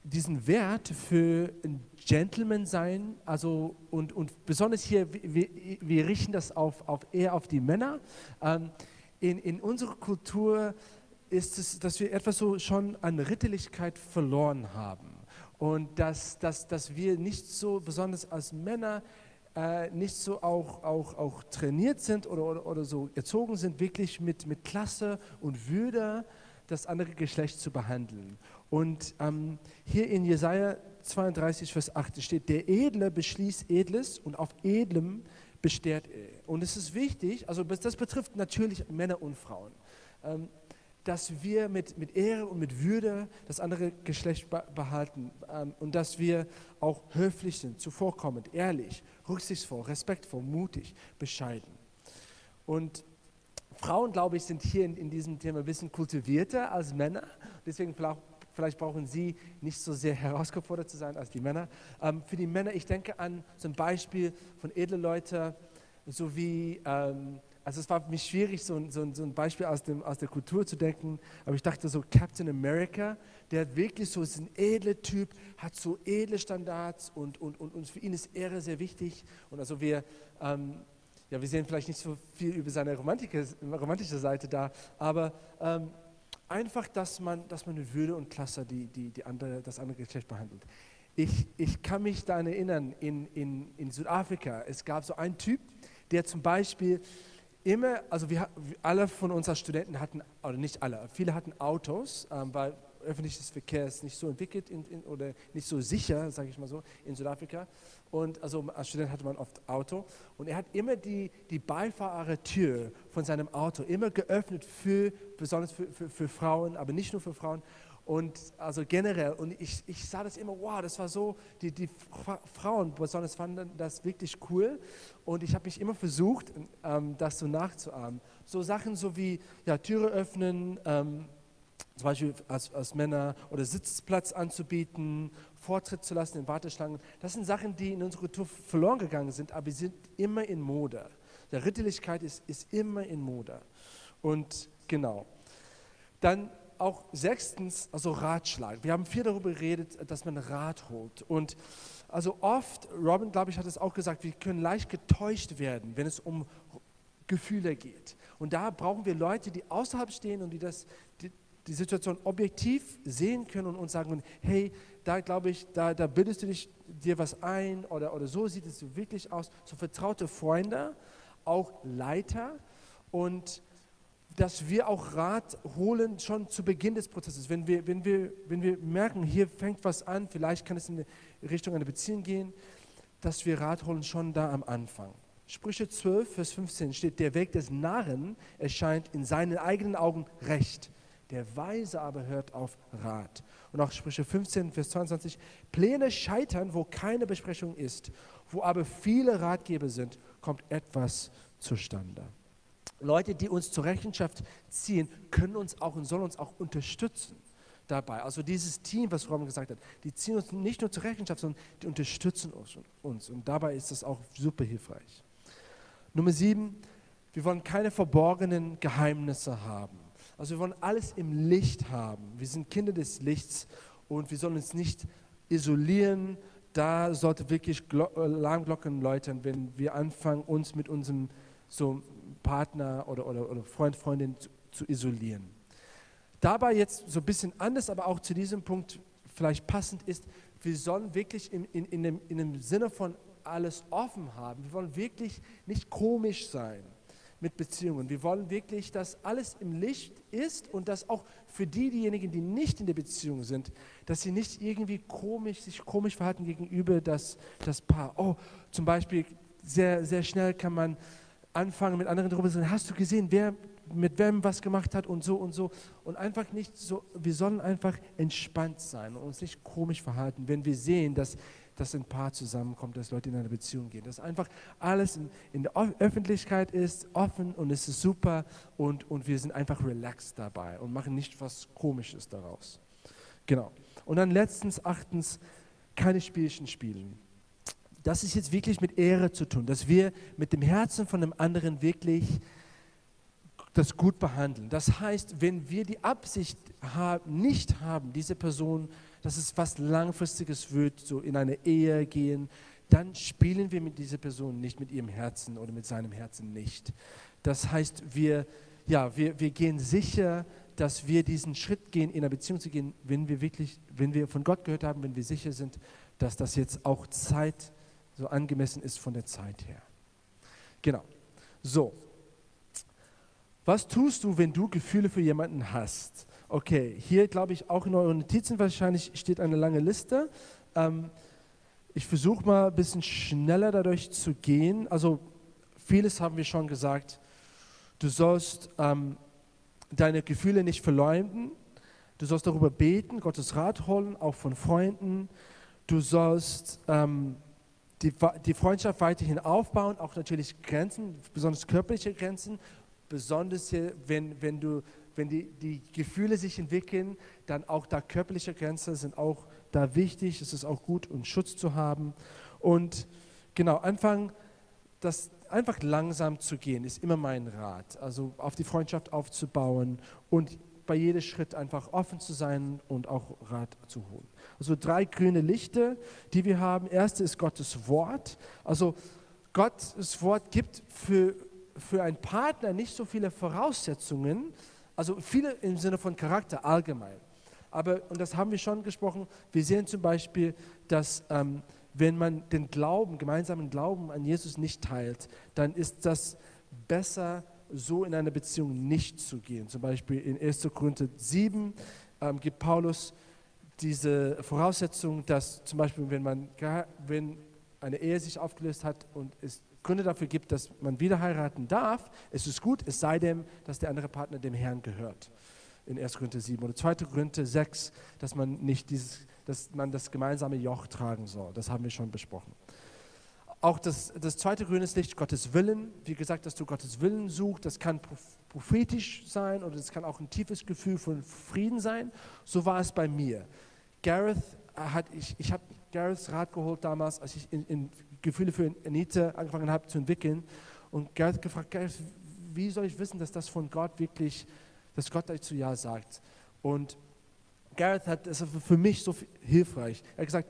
diesen Wert für ein Gentleman sein, also und, und besonders hier, wir, wir richten das auf, auf eher auf die Männer. Ähm, in, in unserer Kultur ist es, dass wir etwas so schon an Ritterlichkeit verloren haben und dass, dass, dass wir nicht so, besonders als Männer, äh, nicht so auch, auch, auch trainiert sind oder, oder, oder so erzogen sind, wirklich mit, mit Klasse und Würde das andere Geschlecht zu behandeln. Und ähm, hier in Jesaja 32, Vers 8 steht: Der Edle beschließt Edles und auf Edlem besteht er. Und es ist wichtig, also das betrifft natürlich Männer und Frauen. Ähm, dass wir mit, mit Ehre und mit Würde das andere Geschlecht behalten ähm, und dass wir auch höflich sind, zuvorkommend, ehrlich, rücksichtsvoll, respektvoll, mutig, bescheiden. Und Frauen, glaube ich, sind hier in, in diesem Thema ein bisschen kultivierter als Männer. Deswegen vielleicht, vielleicht brauchen sie nicht so sehr *laughs* herausgefordert zu sein als die Männer. Ähm, für die Männer, ich denke an zum Beispiel von edlen Leuten, so wie ähm, also es war für mich schwierig, so, so, so ein Beispiel aus, dem, aus der Kultur zu denken, aber ich dachte so, Captain America, der hat wirklich so, ist ein edler Typ, hat so edle Standards und, und, und, und für ihn ist Ehre sehr wichtig. Und also wir, ähm, ja, wir sehen vielleicht nicht so viel über seine romantische Seite da, aber ähm, einfach, dass man, dass man mit Würde und Klasse die, die, die andere, das andere Geschlecht behandelt. Ich, ich kann mich daran erinnern, in, in, in Südafrika, es gab so einen Typ, der zum Beispiel immer, also wir alle von uns als Studenten hatten, oder nicht alle, viele hatten Autos, ähm, weil öffentliches Verkehr ist nicht so entwickelt in, in, oder nicht so sicher, sage ich mal so, in Südafrika. Und also als Student hatte man oft Auto. Und er hat immer die, die Beifahrertür von seinem Auto immer geöffnet für, besonders für, für, für Frauen, aber nicht nur für Frauen. Und also generell, und ich, ich sah das immer, wow, das war so, die, die Frauen besonders fanden das wirklich cool. Und ich habe mich immer versucht, ähm, das so nachzuahmen. So Sachen so wie ja, Türe öffnen, ähm, zum Beispiel als, als Männer, oder Sitzplatz anzubieten, Vortritt zu lassen in Warteschlangen. Das sind Sachen, die in unserer Kultur verloren gegangen sind, aber sie sind immer in Mode. Der Ritterlichkeit ist, ist immer in Mode. Und genau. Dann auch sechstens, also Ratschlag. Wir haben viel darüber geredet, dass man Rat holt. Und also oft, Robin, glaube ich, hat es auch gesagt, wir können leicht getäuscht werden, wenn es um Gefühle geht. Und da brauchen wir Leute, die außerhalb stehen und die das, die, die Situation objektiv sehen können und uns sagen, hey, da glaube ich, da, da bildest du dich dir was ein oder, oder so sieht es wirklich aus. So vertraute Freunde, auch Leiter und dass wir auch Rat holen schon zu Beginn des Prozesses. Wenn wir, wenn wir, wenn wir merken, hier fängt was an, vielleicht kann es in Richtung einer Beziehung gehen, dass wir Rat holen schon da am Anfang. Sprüche 12, Vers 15 steht, der Weg des Narren erscheint in seinen eigenen Augen recht. Der Weise aber hört auf Rat. Und auch Sprüche 15, Vers 22, Pläne scheitern, wo keine Besprechung ist. Wo aber viele Ratgeber sind, kommt etwas zustande. Leute, die uns zur Rechenschaft ziehen, können uns auch und sollen uns auch unterstützen dabei. Also dieses Team, was Robin gesagt hat, die ziehen uns nicht nur zur Rechenschaft, sondern die unterstützen uns. Und dabei ist das auch super hilfreich. Nummer sieben, wir wollen keine verborgenen Geheimnisse haben. Also wir wollen alles im Licht haben. Wir sind Kinder des Lichts und wir sollen uns nicht isolieren. Da sollte wirklich Alarmglocken läuten, wenn wir anfangen, uns mit unserem so Partner oder, oder, oder Freund, Freundin zu, zu isolieren. Dabei jetzt so ein bisschen anders, aber auch zu diesem Punkt vielleicht passend ist, wir sollen wirklich in, in, in, dem, in dem Sinne von alles offen haben. Wir wollen wirklich nicht komisch sein mit Beziehungen. Wir wollen wirklich, dass alles im Licht ist und dass auch für die, diejenigen, die nicht in der Beziehung sind, dass sie nicht irgendwie komisch, sich komisch verhalten gegenüber das, das Paar. Oh, zum Beispiel sehr, sehr schnell kann man anfangen, mit anderen darüber zu reden, hast du gesehen, wer mit wem was gemacht hat und so und so. Und einfach nicht so, wir sollen einfach entspannt sein und uns nicht komisch verhalten, wenn wir sehen, dass, dass ein Paar zusammenkommt, dass Leute in eine Beziehung gehen. Dass einfach alles in, in der Öffentlichkeit ist, offen und es ist super und, und wir sind einfach relaxed dabei und machen nicht was Komisches daraus. Genau. Und dann letztens, achtens, keine Spielchen spielen das ist jetzt wirklich mit Ehre zu tun, dass wir mit dem Herzen von dem anderen wirklich das gut behandeln. Das heißt, wenn wir die Absicht haben, nicht haben, diese Person, dass es was Langfristiges wird, so in eine Ehe gehen, dann spielen wir mit dieser Person nicht mit ihrem Herzen oder mit seinem Herzen nicht. Das heißt, wir, ja, wir, wir gehen sicher, dass wir diesen Schritt gehen, in eine Beziehung zu gehen, wenn wir wirklich, wenn wir von Gott gehört haben, wenn wir sicher sind, dass das jetzt auch Zeit so angemessen ist von der Zeit her. Genau. So. Was tust du, wenn du Gefühle für jemanden hast? Okay, hier glaube ich auch in euren Notizen wahrscheinlich steht eine lange Liste. Ähm, ich versuche mal ein bisschen schneller dadurch zu gehen. Also vieles haben wir schon gesagt. Du sollst ähm, deine Gefühle nicht verleumden. Du sollst darüber beten, Gottes Rat holen, auch von Freunden. Du sollst ähm, die, die Freundschaft weiterhin aufbauen, auch natürlich Grenzen, besonders körperliche Grenzen, besonders wenn, wenn, du, wenn die, die Gefühle sich entwickeln, dann auch da körperliche Grenzen sind auch da wichtig. Es ist auch gut, um Schutz zu haben. Und genau, anfangen, das einfach langsam zu gehen, ist immer mein Rat. Also auf die Freundschaft aufzubauen und bei jedem Schritt einfach offen zu sein und auch Rat zu holen. Also drei grüne Lichter, die wir haben. Erste ist Gottes Wort. Also Gottes Wort gibt für, für einen Partner nicht so viele Voraussetzungen, also viele im Sinne von Charakter allgemein. Aber, und das haben wir schon gesprochen, wir sehen zum Beispiel, dass ähm, wenn man den Glauben, gemeinsamen Glauben an Jesus nicht teilt, dann ist das besser, so in eine Beziehung nicht zu gehen. Zum Beispiel in 1. Korinther 7 ähm, gibt Paulus diese Voraussetzung, dass zum Beispiel, wenn, man, wenn eine Ehe sich aufgelöst hat und es Gründe dafür gibt, dass man wieder heiraten darf, es ist gut, es sei denn, dass der andere Partner dem Herrn gehört. In 1. Korinther 7 oder 2. Korinther 6, dass man nicht dieses, dass man das gemeinsame Joch tragen soll. Das haben wir schon besprochen. Auch das, das zweite grüne Licht, Gottes Willen. Wie gesagt, dass du Gottes Willen suchst, das kann prophetisch sein oder es kann auch ein tiefes Gefühl von Frieden sein. So war es bei mir. Gareth hat, ich, ich habe Gareths Rat geholt damals, als ich in, in Gefühle für Anita angefangen habe zu entwickeln. Und Gareth gefragt, Gareth, wie soll ich wissen, dass das von Gott wirklich, dass Gott dazu Ja sagt? Und Gareth hat, das für mich so hilfreich. Er hat gesagt,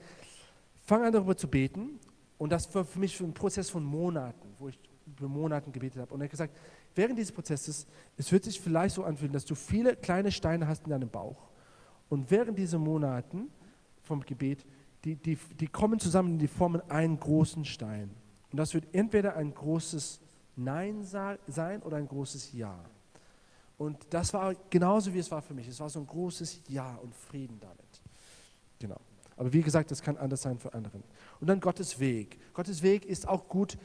fang an darüber zu beten. Und das war für mich ein Prozess von Monaten, wo ich über Monaten gebetet habe. Und er hat gesagt, während dieses Prozesses, es wird sich vielleicht so anfühlen, dass du viele kleine Steine hast in deinem Bauch. Und während dieser Monaten vom Gebet, die, die, die kommen zusammen und die formen einen großen Stein. Und das wird entweder ein großes Nein sein oder ein großes Ja. Und das war genauso, wie es war für mich. Es war so ein großes Ja und Frieden damit. Genau. Aber wie gesagt, das kann anders sein für anderen. Und dann Gottes Weg. Gottes Weg ist auch gut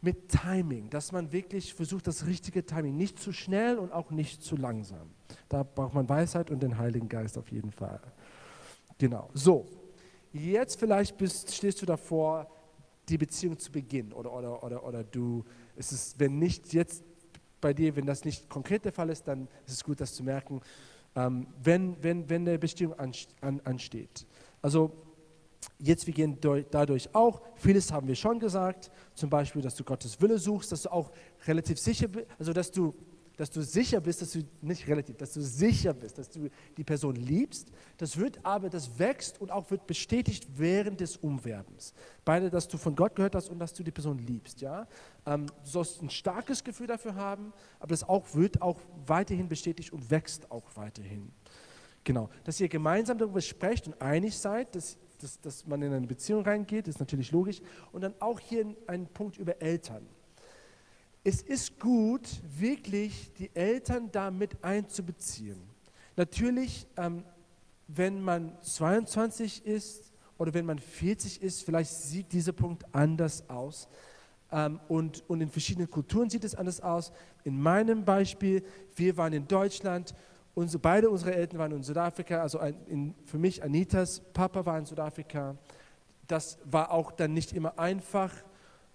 mit Timing, dass man wirklich versucht, das richtige Timing, nicht zu schnell und auch nicht zu langsam. Da braucht man Weisheit und den Heiligen Geist auf jeden Fall. Genau. So, jetzt vielleicht bist, stehst du davor, die Beziehung zu beginnen oder, oder, oder, oder du, es ist, wenn nicht jetzt bei dir, wenn das nicht konkret der Fall ist, dann ist es gut, das zu merken, ähm, wenn, wenn, wenn eine Beziehung ansteht. Also jetzt, wir gehen dadurch auch, vieles haben wir schon gesagt, zum Beispiel, dass du Gottes Wille suchst, dass du auch relativ sicher bist, also dass du dass du sicher bist, dass du nicht relativ, dass du sicher bist, dass du die Person liebst. Das wird aber, das wächst und auch wird bestätigt während des Umwerbens. Beide, dass du von Gott gehört hast und dass du die Person liebst. Ja? Ähm, du sollst ein starkes Gefühl dafür haben, aber das auch wird auch weiterhin bestätigt und wächst auch weiterhin. Genau, dass ihr gemeinsam darüber sprecht und einig seid, dass, dass, dass man in eine Beziehung reingeht, ist natürlich logisch. Und dann auch hier ein Punkt über Eltern es ist gut, wirklich die Eltern damit einzubeziehen. Natürlich, ähm, wenn man 22 ist oder wenn man 40 ist, vielleicht sieht dieser Punkt anders aus. Ähm, und, und in verschiedenen Kulturen sieht es anders aus. In meinem Beispiel, wir waren in Deutschland, unsere, beide unsere Eltern waren in Südafrika, also ein, in, für mich Anitas Papa war in Südafrika. Das war auch dann nicht immer einfach.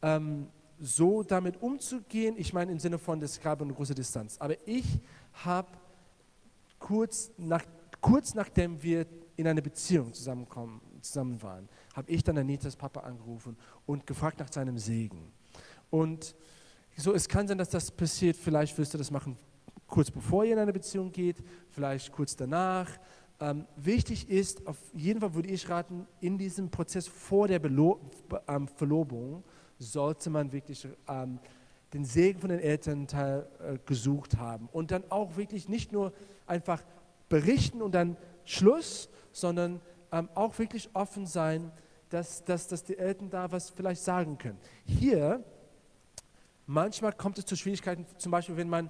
Ähm, so damit umzugehen. Ich meine im Sinne von, es gab eine große Distanz. Aber ich habe kurz, nach, kurz nachdem wir in einer Beziehung zusammenkommen, zusammen waren, habe ich dann Anitas Papa angerufen und gefragt nach seinem Segen. Und so, es kann sein, dass das passiert. Vielleicht wirst du das machen kurz bevor ihr in eine Beziehung geht, vielleicht kurz danach. Ähm, wichtig ist, auf jeden Fall würde ich raten, in diesem Prozess vor der Belo ähm, Verlobung sollte man wirklich ähm, den Segen von den Elternteil äh, gesucht haben. Und dann auch wirklich nicht nur einfach berichten und dann Schluss, sondern ähm, auch wirklich offen sein, dass, dass, dass die Eltern da was vielleicht sagen können. Hier, manchmal kommt es zu Schwierigkeiten, zum Beispiel wenn man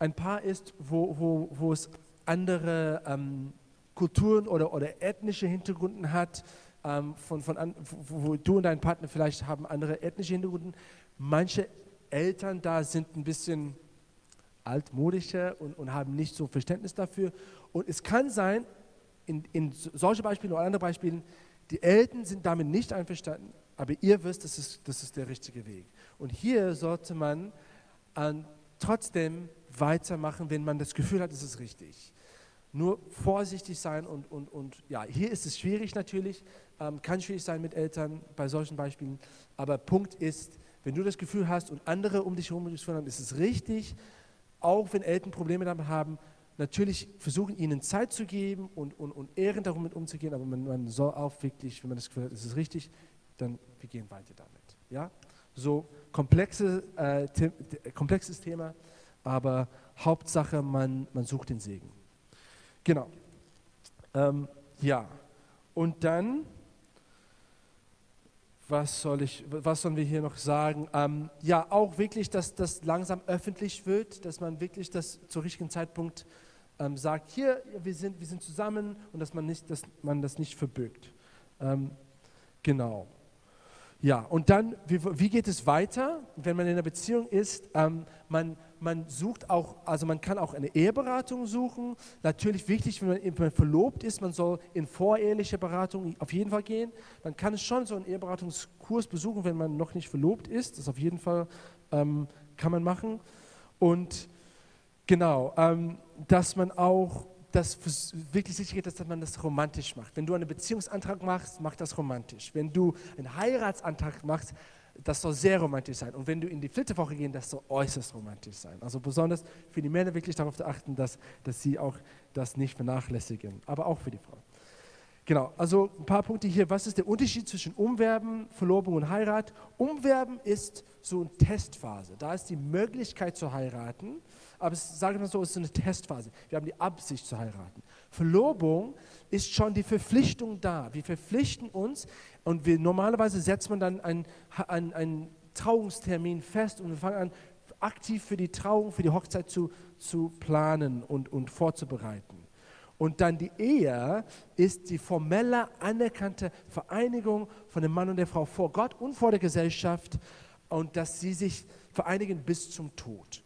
ein Paar ist, wo, wo, wo es andere ähm, Kulturen oder, oder ethnische Hintergründe hat, ähm, von, von an, wo, wo du und dein Partner vielleicht haben andere ethnische Hintergründe. Manche Eltern da sind ein bisschen altmodischer und, und haben nicht so Verständnis dafür. Und es kann sein, in, in solchen Beispielen oder anderen Beispielen, die Eltern sind damit nicht einverstanden, aber ihr wisst, das ist, das ist der richtige Weg. Und hier sollte man äh, trotzdem weitermachen, wenn man das Gefühl hat, es ist richtig. Nur vorsichtig sein und, und, und ja, hier ist es schwierig natürlich, ähm, kann schwierig sein mit Eltern bei solchen Beispielen, aber Punkt ist, wenn du das Gefühl hast und andere um dich herum haben, ist es richtig, auch wenn Eltern Probleme damit haben, natürlich versuchen, ihnen Zeit zu geben und, und, und ehrend darum mit umzugehen, aber man, man soll auch wirklich, wenn man das Gefühl hat, es ist richtig, dann wir gehen weiter damit. Ja? So komplexe, äh, komplexes Thema, aber Hauptsache, man, man sucht den Segen. Genau. Ähm, ja, und dann was, soll ich, was sollen wir hier noch sagen? Ähm, ja, auch wirklich, dass das langsam öffentlich wird, dass man wirklich das zum richtigen Zeitpunkt ähm, sagt, hier, wir sind, wir sind zusammen und dass man, nicht, dass man das nicht verbirgt. Ähm, genau. Ja, und dann, wie, wie, geht es weiter, wenn man in einer Beziehung ist? Ähm, man, man sucht auch, also man kann auch eine Eheberatung suchen. Natürlich wichtig, wenn man, wenn man verlobt ist, man soll in voreheliche Beratung auf jeden Fall gehen. Man kann schon so einen Eheberatungskurs besuchen, wenn man noch nicht verlobt ist. Das auf jeden Fall ähm, kann man machen. Und genau, ähm, dass man auch das wirklich sicher geht, dass man das romantisch macht. Wenn du einen Beziehungsantrag machst, mach das romantisch. Wenn du einen Heiratsantrag machst, das soll sehr romantisch sein. Und wenn du in die vierte Woche gehst, das soll äußerst romantisch sein. Also besonders für die Männer wirklich darauf zu achten, dass, dass sie auch das nicht vernachlässigen, aber auch für die Frau. Genau, also ein paar Punkte hier. Was ist der Unterschied zwischen Umwerben, Verlobung und Heirat? Umwerben ist so eine Testphase. Da ist die Möglichkeit zu heiraten, aber es, sagen wir so, es ist eine Testphase. Wir haben die Absicht zu heiraten. Verlobung ist schon die Verpflichtung da. Wir verpflichten uns und wir, normalerweise setzt man dann einen, einen, einen Trauungstermin fest und wir fangen an, aktiv für die Trauung, für die Hochzeit zu, zu planen und, und vorzubereiten. Und dann die Ehe ist die formelle, anerkannte Vereinigung von dem Mann und der Frau vor Gott und vor der Gesellschaft und dass sie sich vereinigen bis zum Tod.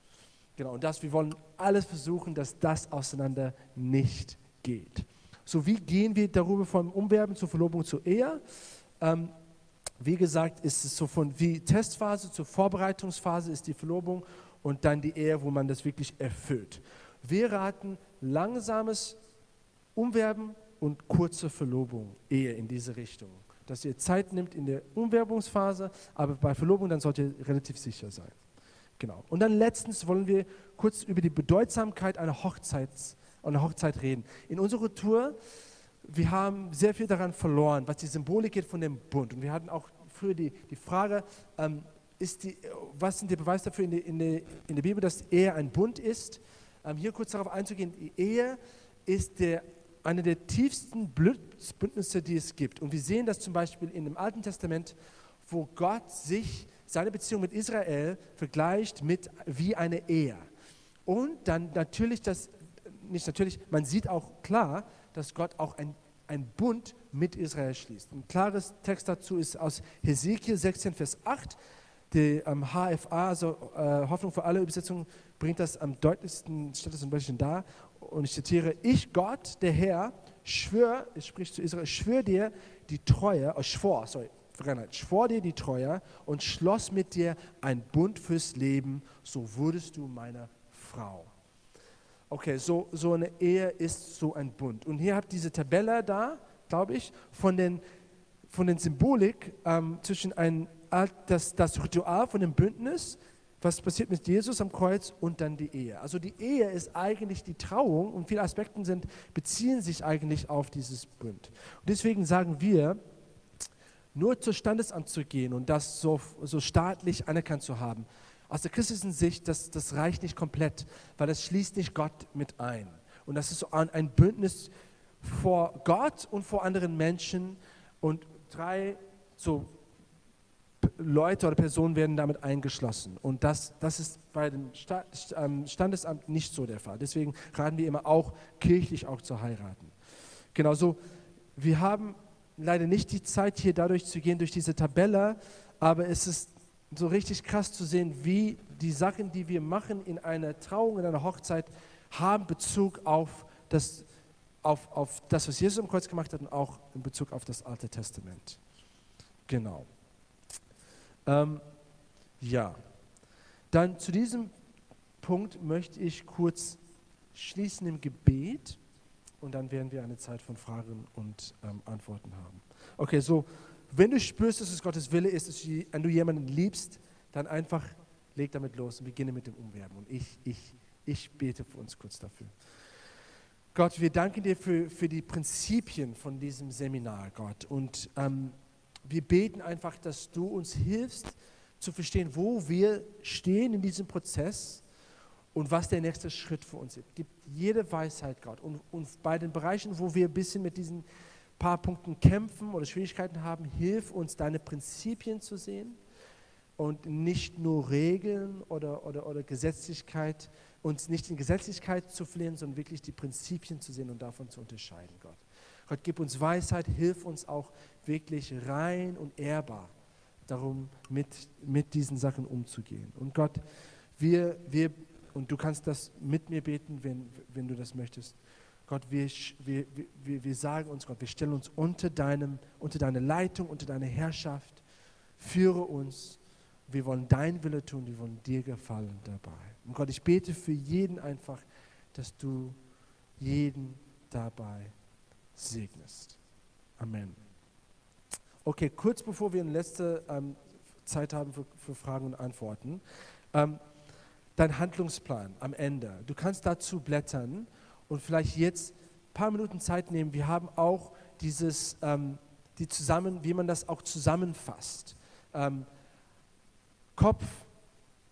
Genau, und das, wir wollen alles versuchen, dass das auseinander nicht geht. So, wie gehen wir darüber vom Umwerben zur Verlobung zur Ehe? Ähm, wie gesagt, ist es so von wie Testphase zur Vorbereitungsphase ist die Verlobung und dann die Ehe, wo man das wirklich erfüllt. Wir raten langsames Umwerben und kurze Verlobung, Ehe in diese Richtung. Dass ihr Zeit nimmt in der Umwerbungsphase, aber bei Verlobung dann sollt ihr relativ sicher sein. Genau. Und dann letztens wollen wir kurz über die Bedeutsamkeit einer, Hochzeits, einer Hochzeit reden. In unserer Kultur, wir haben sehr viel daran verloren, was die Symbolik geht von dem Bund. Und wir hatten auch früher die, die Frage, ähm, ist die, was sind die Beweise dafür in der, in, der, in der Bibel, dass Ehe ein Bund ist? Ähm, hier kurz darauf einzugehen, die Ehe ist der eine der tiefsten Bündnisse, die es gibt. Und wir sehen das zum Beispiel in dem Alten Testament, wo Gott sich seine Beziehung mit Israel vergleicht mit wie eine Ehe. Und dann natürlich das, nicht natürlich, man sieht auch klar, dass Gott auch ein, ein Bund mit Israel schließt. Ein klares Text dazu ist aus Hesekiel 16, Vers 8. Die ähm, HFA, also äh, Hoffnung für alle Übersetzungen, bringt das am deutlichsten, stellt das am deutlichsten dar und ich zitiere, ich Gott, der Herr, schwör, es spricht zu Israel, schwör dir die Treue, oh, schwor, sorry, Vergangenheit, schwor dir die Treue und schloss mit dir ein Bund fürs Leben, so wurdest du meine Frau. Okay, so, so eine Ehe ist so ein Bund. Und hier habt diese Tabelle da, glaube ich, von den, von den Symbolik ähm, zwischen ein, das, das Ritual von dem Bündnis, was passiert mit Jesus am Kreuz und dann die Ehe. Also die Ehe ist eigentlich die Trauung und viele Aspekte sind, beziehen sich eigentlich auf dieses Bund. Und deswegen sagen wir, nur zur Standesamt zu gehen und das so, so staatlich anerkannt zu haben, aus der christlichen Sicht, das, das reicht nicht komplett, weil das schließt nicht Gott mit ein. Und das ist so ein, Bündnis vor Gott und vor anderen Menschen und drei so Leute oder Personen werden damit eingeschlossen. Und das, das ist bei dem ähm, Standesamt nicht so der Fall. Deswegen raten wir immer auch kirchlich auch zu heiraten. Genauso, wir haben leider nicht die Zeit hier dadurch zu gehen durch diese Tabelle, aber es ist so richtig krass zu sehen, wie die Sachen, die wir machen in einer Trauung, in einer Hochzeit, haben Bezug auf das, auf, auf das, was Jesus am Kreuz gemacht hat und auch in Bezug auf das Alte Testament. Genau. Ähm, ja, dann zu diesem Punkt möchte ich kurz schließen im Gebet und dann werden wir eine Zeit von Fragen und ähm, Antworten haben. Okay, so, wenn du spürst, dass es Gottes Wille ist, dass du, jemanden liebst, dann einfach leg damit los und beginne mit dem Umwerben. Und ich, ich, ich bete für uns kurz dafür. Gott, wir danken dir für, für die Prinzipien von diesem Seminar, Gott. Und ähm, wir beten einfach, dass du uns hilfst zu verstehen, wo wir stehen in diesem Prozess und was der nächste Schritt für uns ist. Gib jede Weisheit, Gott. Und, und bei den Bereichen, wo wir ein bisschen mit diesen paar Punkten kämpfen oder Schwierigkeiten haben, hilf uns, deine Prinzipien zu sehen und nicht nur Regeln oder, oder, oder Gesetzlichkeit, uns nicht in Gesetzlichkeit zu flehen, sondern wirklich die Prinzipien zu sehen und davon zu unterscheiden, Gott. Gott, gib uns Weisheit, hilf uns auch wirklich rein und ehrbar darum, mit, mit diesen Sachen umzugehen. Und Gott, wir, wir, und du kannst das mit mir beten, wenn, wenn du das möchtest. Gott, wir, wir, wir, wir sagen uns, Gott, wir stellen uns unter, deinem, unter deine Leitung, unter deine Herrschaft. Führe uns. Wir wollen dein Wille tun, wir wollen dir gefallen dabei. Und Gott, ich bete für jeden einfach, dass du jeden dabei segnest. Amen. Okay, kurz bevor wir eine letzte ähm, Zeit haben für, für, Fragen und Antworten. Ähm, dein Handlungsplan am Ende. Du kannst dazu blättern und vielleicht jetzt ein paar Minuten Zeit nehmen. Wir haben auch dieses, ähm, die zusammen, wie man das auch zusammenfasst. Ähm, Kopf,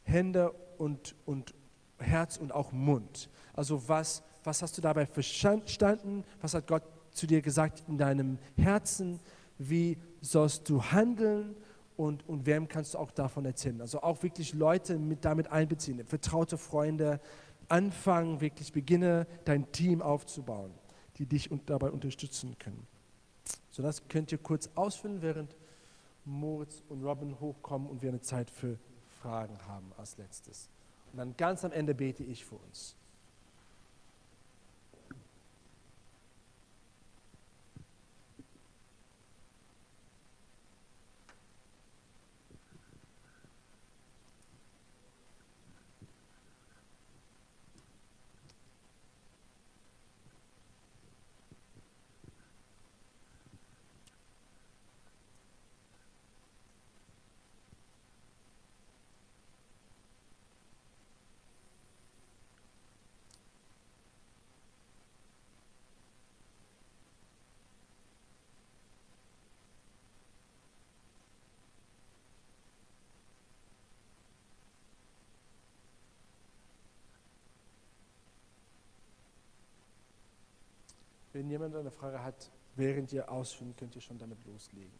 Hände und, und Herz und auch Mund. Also was, was hast du dabei verstanden? Was hat Gott zu dir gesagt in deinem Herzen? Wie sollst du handeln? Und, und wem kannst du auch davon erzählen? Also auch wirklich Leute mit damit einbeziehen, vertraute Freunde, anfangen, wirklich beginne dein Team aufzubauen, die dich dabei unterstützen können. So das könnt ihr kurz ausfüllen, während Moritz und Robin hochkommen und wir eine Zeit für Fragen haben als letztes. Und dann ganz am Ende bete ich für uns. Wenn jemand eine Frage hat, während ihr ausführen, könnt ihr schon damit loslegen.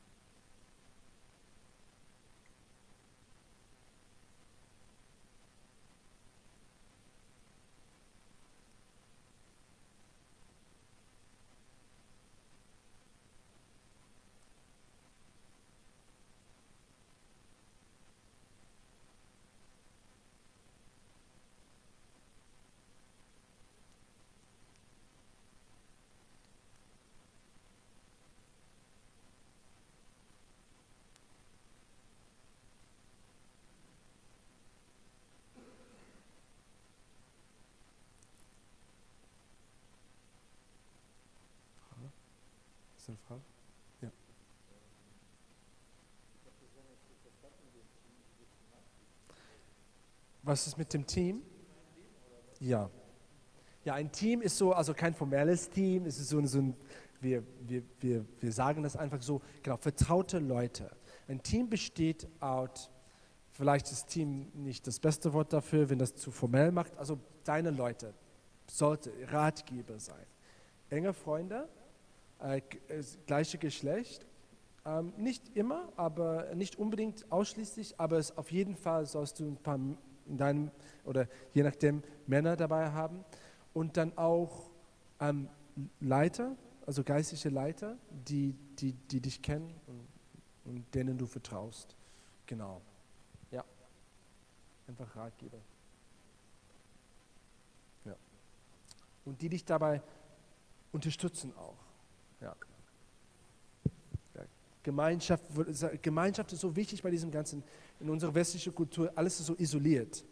Ist eine Frage? Ja. Was ist mit dem Team? Ja. Ja, ein Team ist so, also kein formelles Team, es ist so, so ein, wir, wir, wir, wir sagen das einfach so, genau, vertraute Leute. Ein Team besteht aus, vielleicht ist Team nicht das beste Wort dafür, wenn das zu formell macht, also deine Leute, sollte Ratgeber sein. Enge Freunde, äh, gleiche Geschlecht, Ähm, nicht immer, aber nicht unbedingt ausschließlich, aber es auf jeden Fall sollst du ein paar in deinem oder je nachdem Männer dabei haben und dann auch ähm, Leiter, also geistliche Leiter, die, die, die dich kennen und, und denen du vertraust. Genau. Ja. Einfach Ratgeber. Ja. Und die dich dabei unterstützen auch. Ja. ja. Gemeinschaft, Gemeinschaft ist so wichtig bei diesem ganzen, in unserer westlichen Kultur, alles ist so isoliert.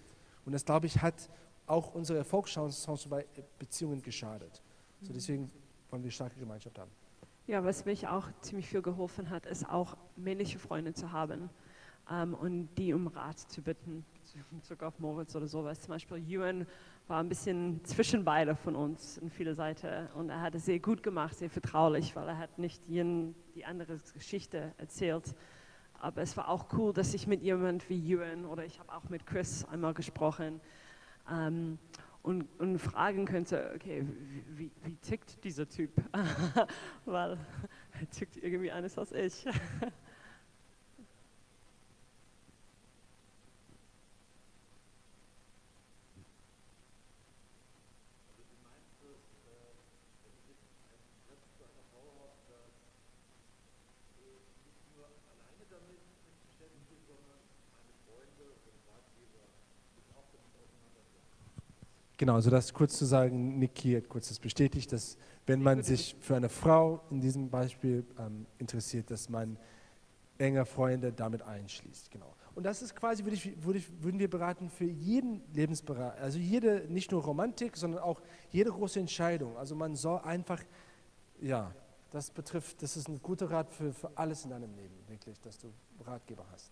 Und das, glaube ich, hat auch unsere Erfolgschancen bei Beziehungen geschadet. So deswegen wollen wir starke Gemeinschaft haben. Ja, was mich auch ziemlich viel geholfen hat, ist auch männliche Freunde zu haben ähm, und die um Rat zu bitten, sogar auf Moritz oder sowas. Zum Beispiel Ewan war ein bisschen zwischen beide von uns in viele Seiten und er hat es sehr gut gemacht, sehr vertraulich, weil er hat nicht jeden, die andere Geschichte erzählt. Aber es war auch cool, dass ich mit jemand wie Ewan oder ich habe auch mit Chris einmal gesprochen ähm, und, und, fragen könnte, okay, wie, wie, tickt dieser Typ? *laughs* weil er tickt irgendwie anders als ich. *laughs* Genau, also das kurz zu sagen, Niki hat kurz das bestätigt, dass wenn man sich für eine Frau in diesem Beispiel ähm, interessiert, dass man enger Freunde damit einschließt. Genau. Und das ist quasi, würde ich, würde ich, würden wir beraten für jeden Lebensbereich, also jede, nicht nur Romantik, sondern auch jede große Entscheidung. Also man soll einfach, ja, das betrifft, das ist ein guter Rat für, für alles in deinem Leben, wirklich, dass du Ratgeber hast.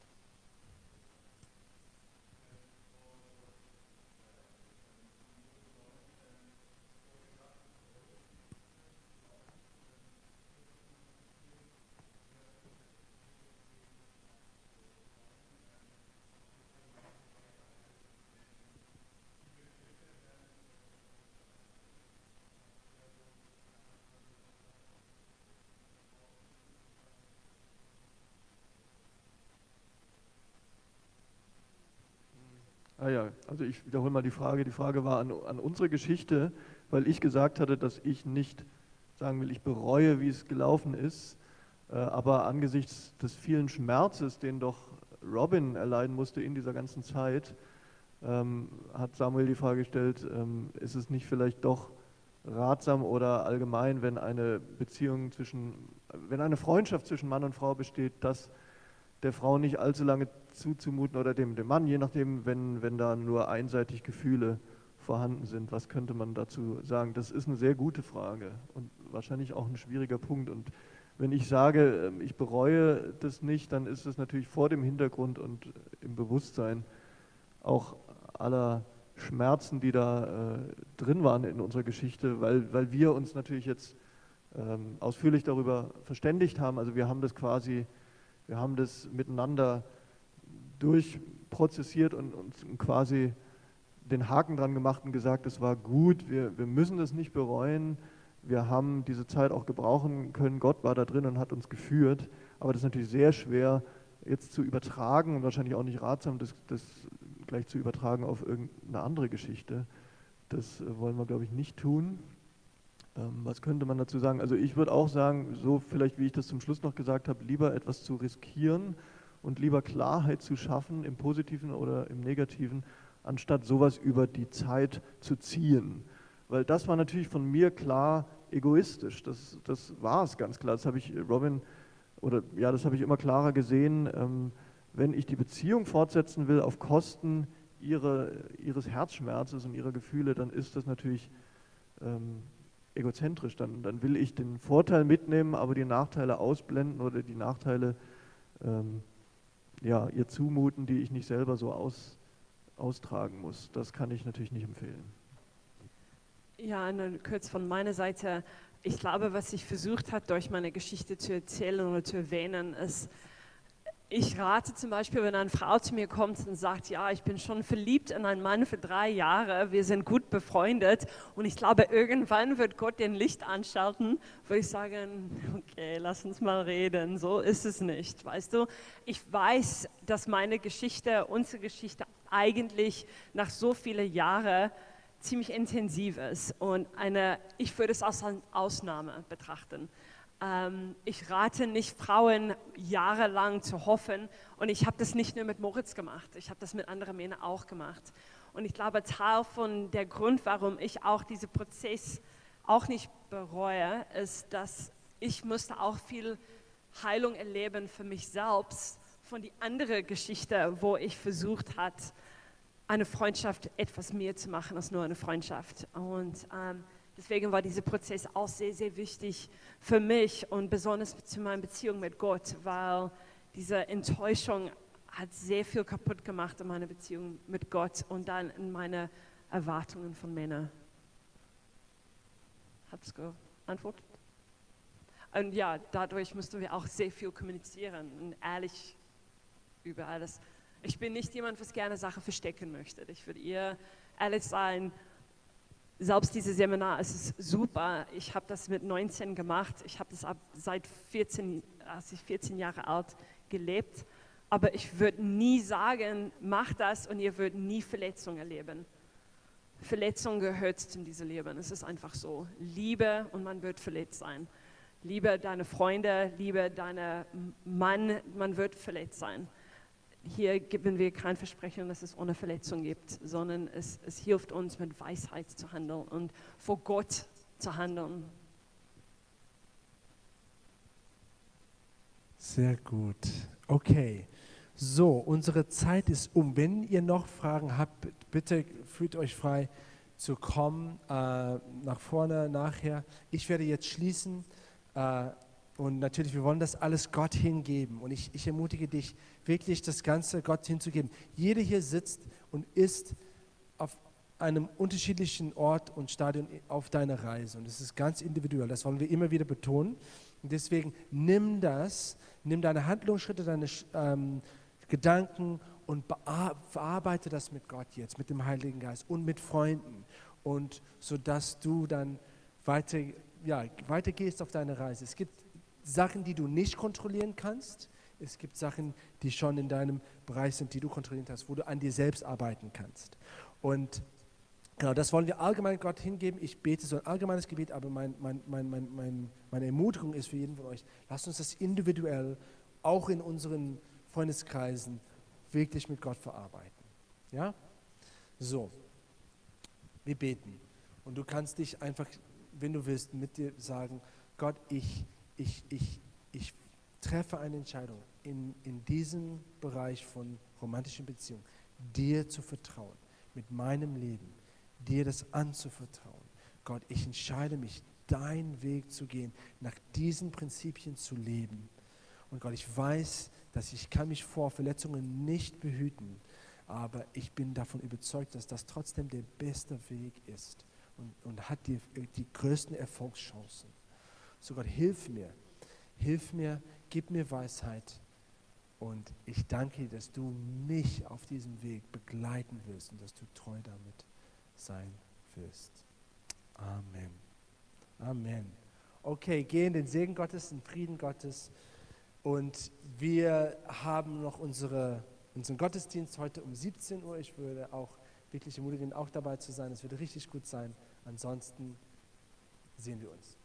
Ah ja, also ich wiederhole mal die Frage. Die Frage war an, an, unsere Geschichte, weil ich gesagt hatte, dass ich nicht sagen will, ich bereue, wie es gelaufen ist. Äh, aber angesichts des vielen Schmerzes, den doch Robin erleiden musste in dieser ganzen Zeit, ähm, hat Samuel die Frage gestellt, ähm, ist es nicht vielleicht doch ratsam oder allgemein, wenn eine Beziehung zwischen, wenn eine Freundschaft zwischen Mann und Frau besteht, dass der Frau nicht allzu lange zuzumuten oder dem, dem Mann, je nachdem, wenn, wenn da nur einseitig Gefühle vorhanden sind. Was könnte man dazu sagen? Das ist eine sehr gute Frage und wahrscheinlich auch ein schwieriger Punkt. Und wenn ich sage, ähm, ich bereue das nicht, dann ist es natürlich vor dem Hintergrund und im Bewusstsein auch aller Schmerzen, die da äh, drin waren in unserer Geschichte, weil, weil wir uns natürlich jetzt ähm, ausführlich darüber verständigt haben. Also wir haben das quasi wir haben das miteinander durchprozessiert und, und quasi den Haken dran gemacht und gesagt, es war gut, wir, wir müssen das nicht bereuen. Wir haben diese Zeit auch gebrauchen können. Gott war da drin und hat uns geführt. Aber das ist natürlich sehr schwer jetzt zu übertragen und wahrscheinlich auch nicht ratsam, das, das gleich zu übertragen auf irgendeine andere Geschichte. Das äh, wollen wir, glaube ich, nicht tun. Ähm, was könnte man dazu sagen? Also ich würde auch sagen, so vielleicht wie ich das zum Schluss noch gesagt habe, lieber etwas zu riskieren und lieber Klarheit zu schaffen im positiven oder im negativen, anstatt sowas über die Zeit zu ziehen. Weil das war natürlich von mir klar egoistisch. Das, das war es ganz klar. Das habe ich Robin oder ja, das habe ich immer klarer gesehen. Ähm, wenn ich die Beziehung fortsetzen will auf Kosten ihre, ihres Herzschmerzes und ihrer Gefühle, dann ist das natürlich ähm, egozentrisch. Dann, dann will ich den Vorteil mitnehmen, aber die Nachteile ausblenden oder die Nachteile ähm, ja, ihr zumuten, die ich nicht selber so aus, austragen muss. Das kann ich natürlich nicht empfehlen. Ja, kurz von meiner Seite. Ich glaube, was ich versucht habe, durch meine Geschichte zu erzählen oder zu erwähnen, ist, ich rate zum Beispiel, wenn eine Frau zu mir kommt und sagt, ja, ich bin schon verliebt in einen Mann für drei Jahre, wir sind gut befreundet und ich glaube, irgendwann wird Gott den Licht anschalten, würde ich sagen, okay, lass uns mal reden, so ist es nicht, weißt du. Ich weiß, dass meine Geschichte, unsere Geschichte eigentlich nach so vielen Jahren ziemlich intensiv ist und eine, ich würde es als eine Ausnahme betrachten. Ähm, ich rate nicht Frauen jahrelang zu hoffen und ich habe das nicht nur mit Moritz gemacht, ich habe das mit anderen Männern auch gemacht. Und ich glaube, Teil von der Grund, warum ich auch diesen Prozess auch nicht bereue, ist, dass ich musste auch viel Heilung erleben für mich selbst von die andere Geschichte, wo ich versucht hat, eine Freundschaft etwas mehr zu machen als nur eine Freundschaft. Und ähm, Deswegen war dieser Prozess auch sehr, sehr wichtig für mich und besonders zu meiner Beziehung mit Gott, weil diese Enttäuschung hat sehr viel kaputt gemacht in meiner Beziehung mit Gott und dann in meine Erwartungen von Männern. Hat es geantwortet? Und ja, dadurch mussten wir auch sehr viel kommunizieren und ehrlich über alles. Ich bin nicht jemand, was gerne Sachen verstecken möchte. Ich würde eher ehrlich sein, selbst dieses Seminar ist super. Ich habe das mit 19 gemacht. Ich habe das ab, seit 14, als ich 14 Jahre alt gelebt. Aber ich würde nie sagen, mach das und ihr würdet nie Verletzungen erleben. Verletzung gehört zu diesem Leben. Es ist einfach so. Liebe und man wird verletzt sein. Liebe deine Freunde, liebe deinen Mann, man wird verletzt sein hier geben wir kein Versprechen, dass es ohne Verletzung gibt, sondern es, es hilft uns mit Weisheit zu handeln und vor Gott zu handeln. Sehr gut. Okay. So, unsere Zeit ist um. Wenn ihr noch Fragen habt, bitte fühlt euch frei zu kommen, äh, nach vorne, nachher. Ich werde jetzt schließen. Äh, und natürlich, wir wollen das alles Gott hingeben. Und ich, ich ermutige dich, wirklich das Ganze Gott hinzugeben. Jeder hier sitzt und ist auf einem unterschiedlichen Ort und Stadion auf deiner Reise. Und es ist ganz individuell. Das wollen wir immer wieder betonen. Und deswegen nimm das, nimm deine Handlungsschritte, deine ähm, Gedanken und verarbeite das mit Gott jetzt, mit dem Heiligen Geist und mit Freunden. Und so dass du dann weiter, ja, weitergehst auf deine Reise. Es gibt Sachen, die du nicht kontrollieren kannst. Es gibt Sachen, die schon in deinem Bereich sind, die du kontrollieren kannst, wo du an dir selbst arbeiten kannst. Und genau, das wollen wir allgemein Gott hingeben. Ich bete so ein allgemeines Gebet, aber mein, mein, mein, meine Ermutigung ist für jeden von euch, lasst uns das individuell, auch in unseren Freundeskreisen, wirklich mit Gott verarbeiten. Ja? So, wir beten. Und du kannst dich einfach, wenn du willst, mit dir sagen, Gott, ich ich, ich, ich treffe eine Entscheidung in, in diesem Bereich von romantischen Beziehungen, dir zu vertrauen, mit meinem Leben, dir das anzuvertrauen. Gott, ich entscheide mich, deinen Weg zu gehen, nach diesen Prinzipien zu leben. Und Gott, ich weiß, dass ich kann mich vor Verletzungen nicht behüten, aber ich bin davon überzeugt, dass das trotzdem der beste Weg ist und, und hat die, die größten Erfolgschancen. So Gott, hilf mir, hilf mir, gib mir Weisheit. Und ich danke dir, dass du mich auf diesem Weg begleiten wirst und dass du treu damit sein wirst. Amen. Amen. Okay, geh in den Segen Gottes, den Frieden Gottes. Und wir haben noch unsere, unseren Gottesdienst heute um 17 Uhr. Ich würde auch wirklich ermutigen, auch dabei zu sein. Es würde richtig gut sein. Ansonsten sehen wir uns.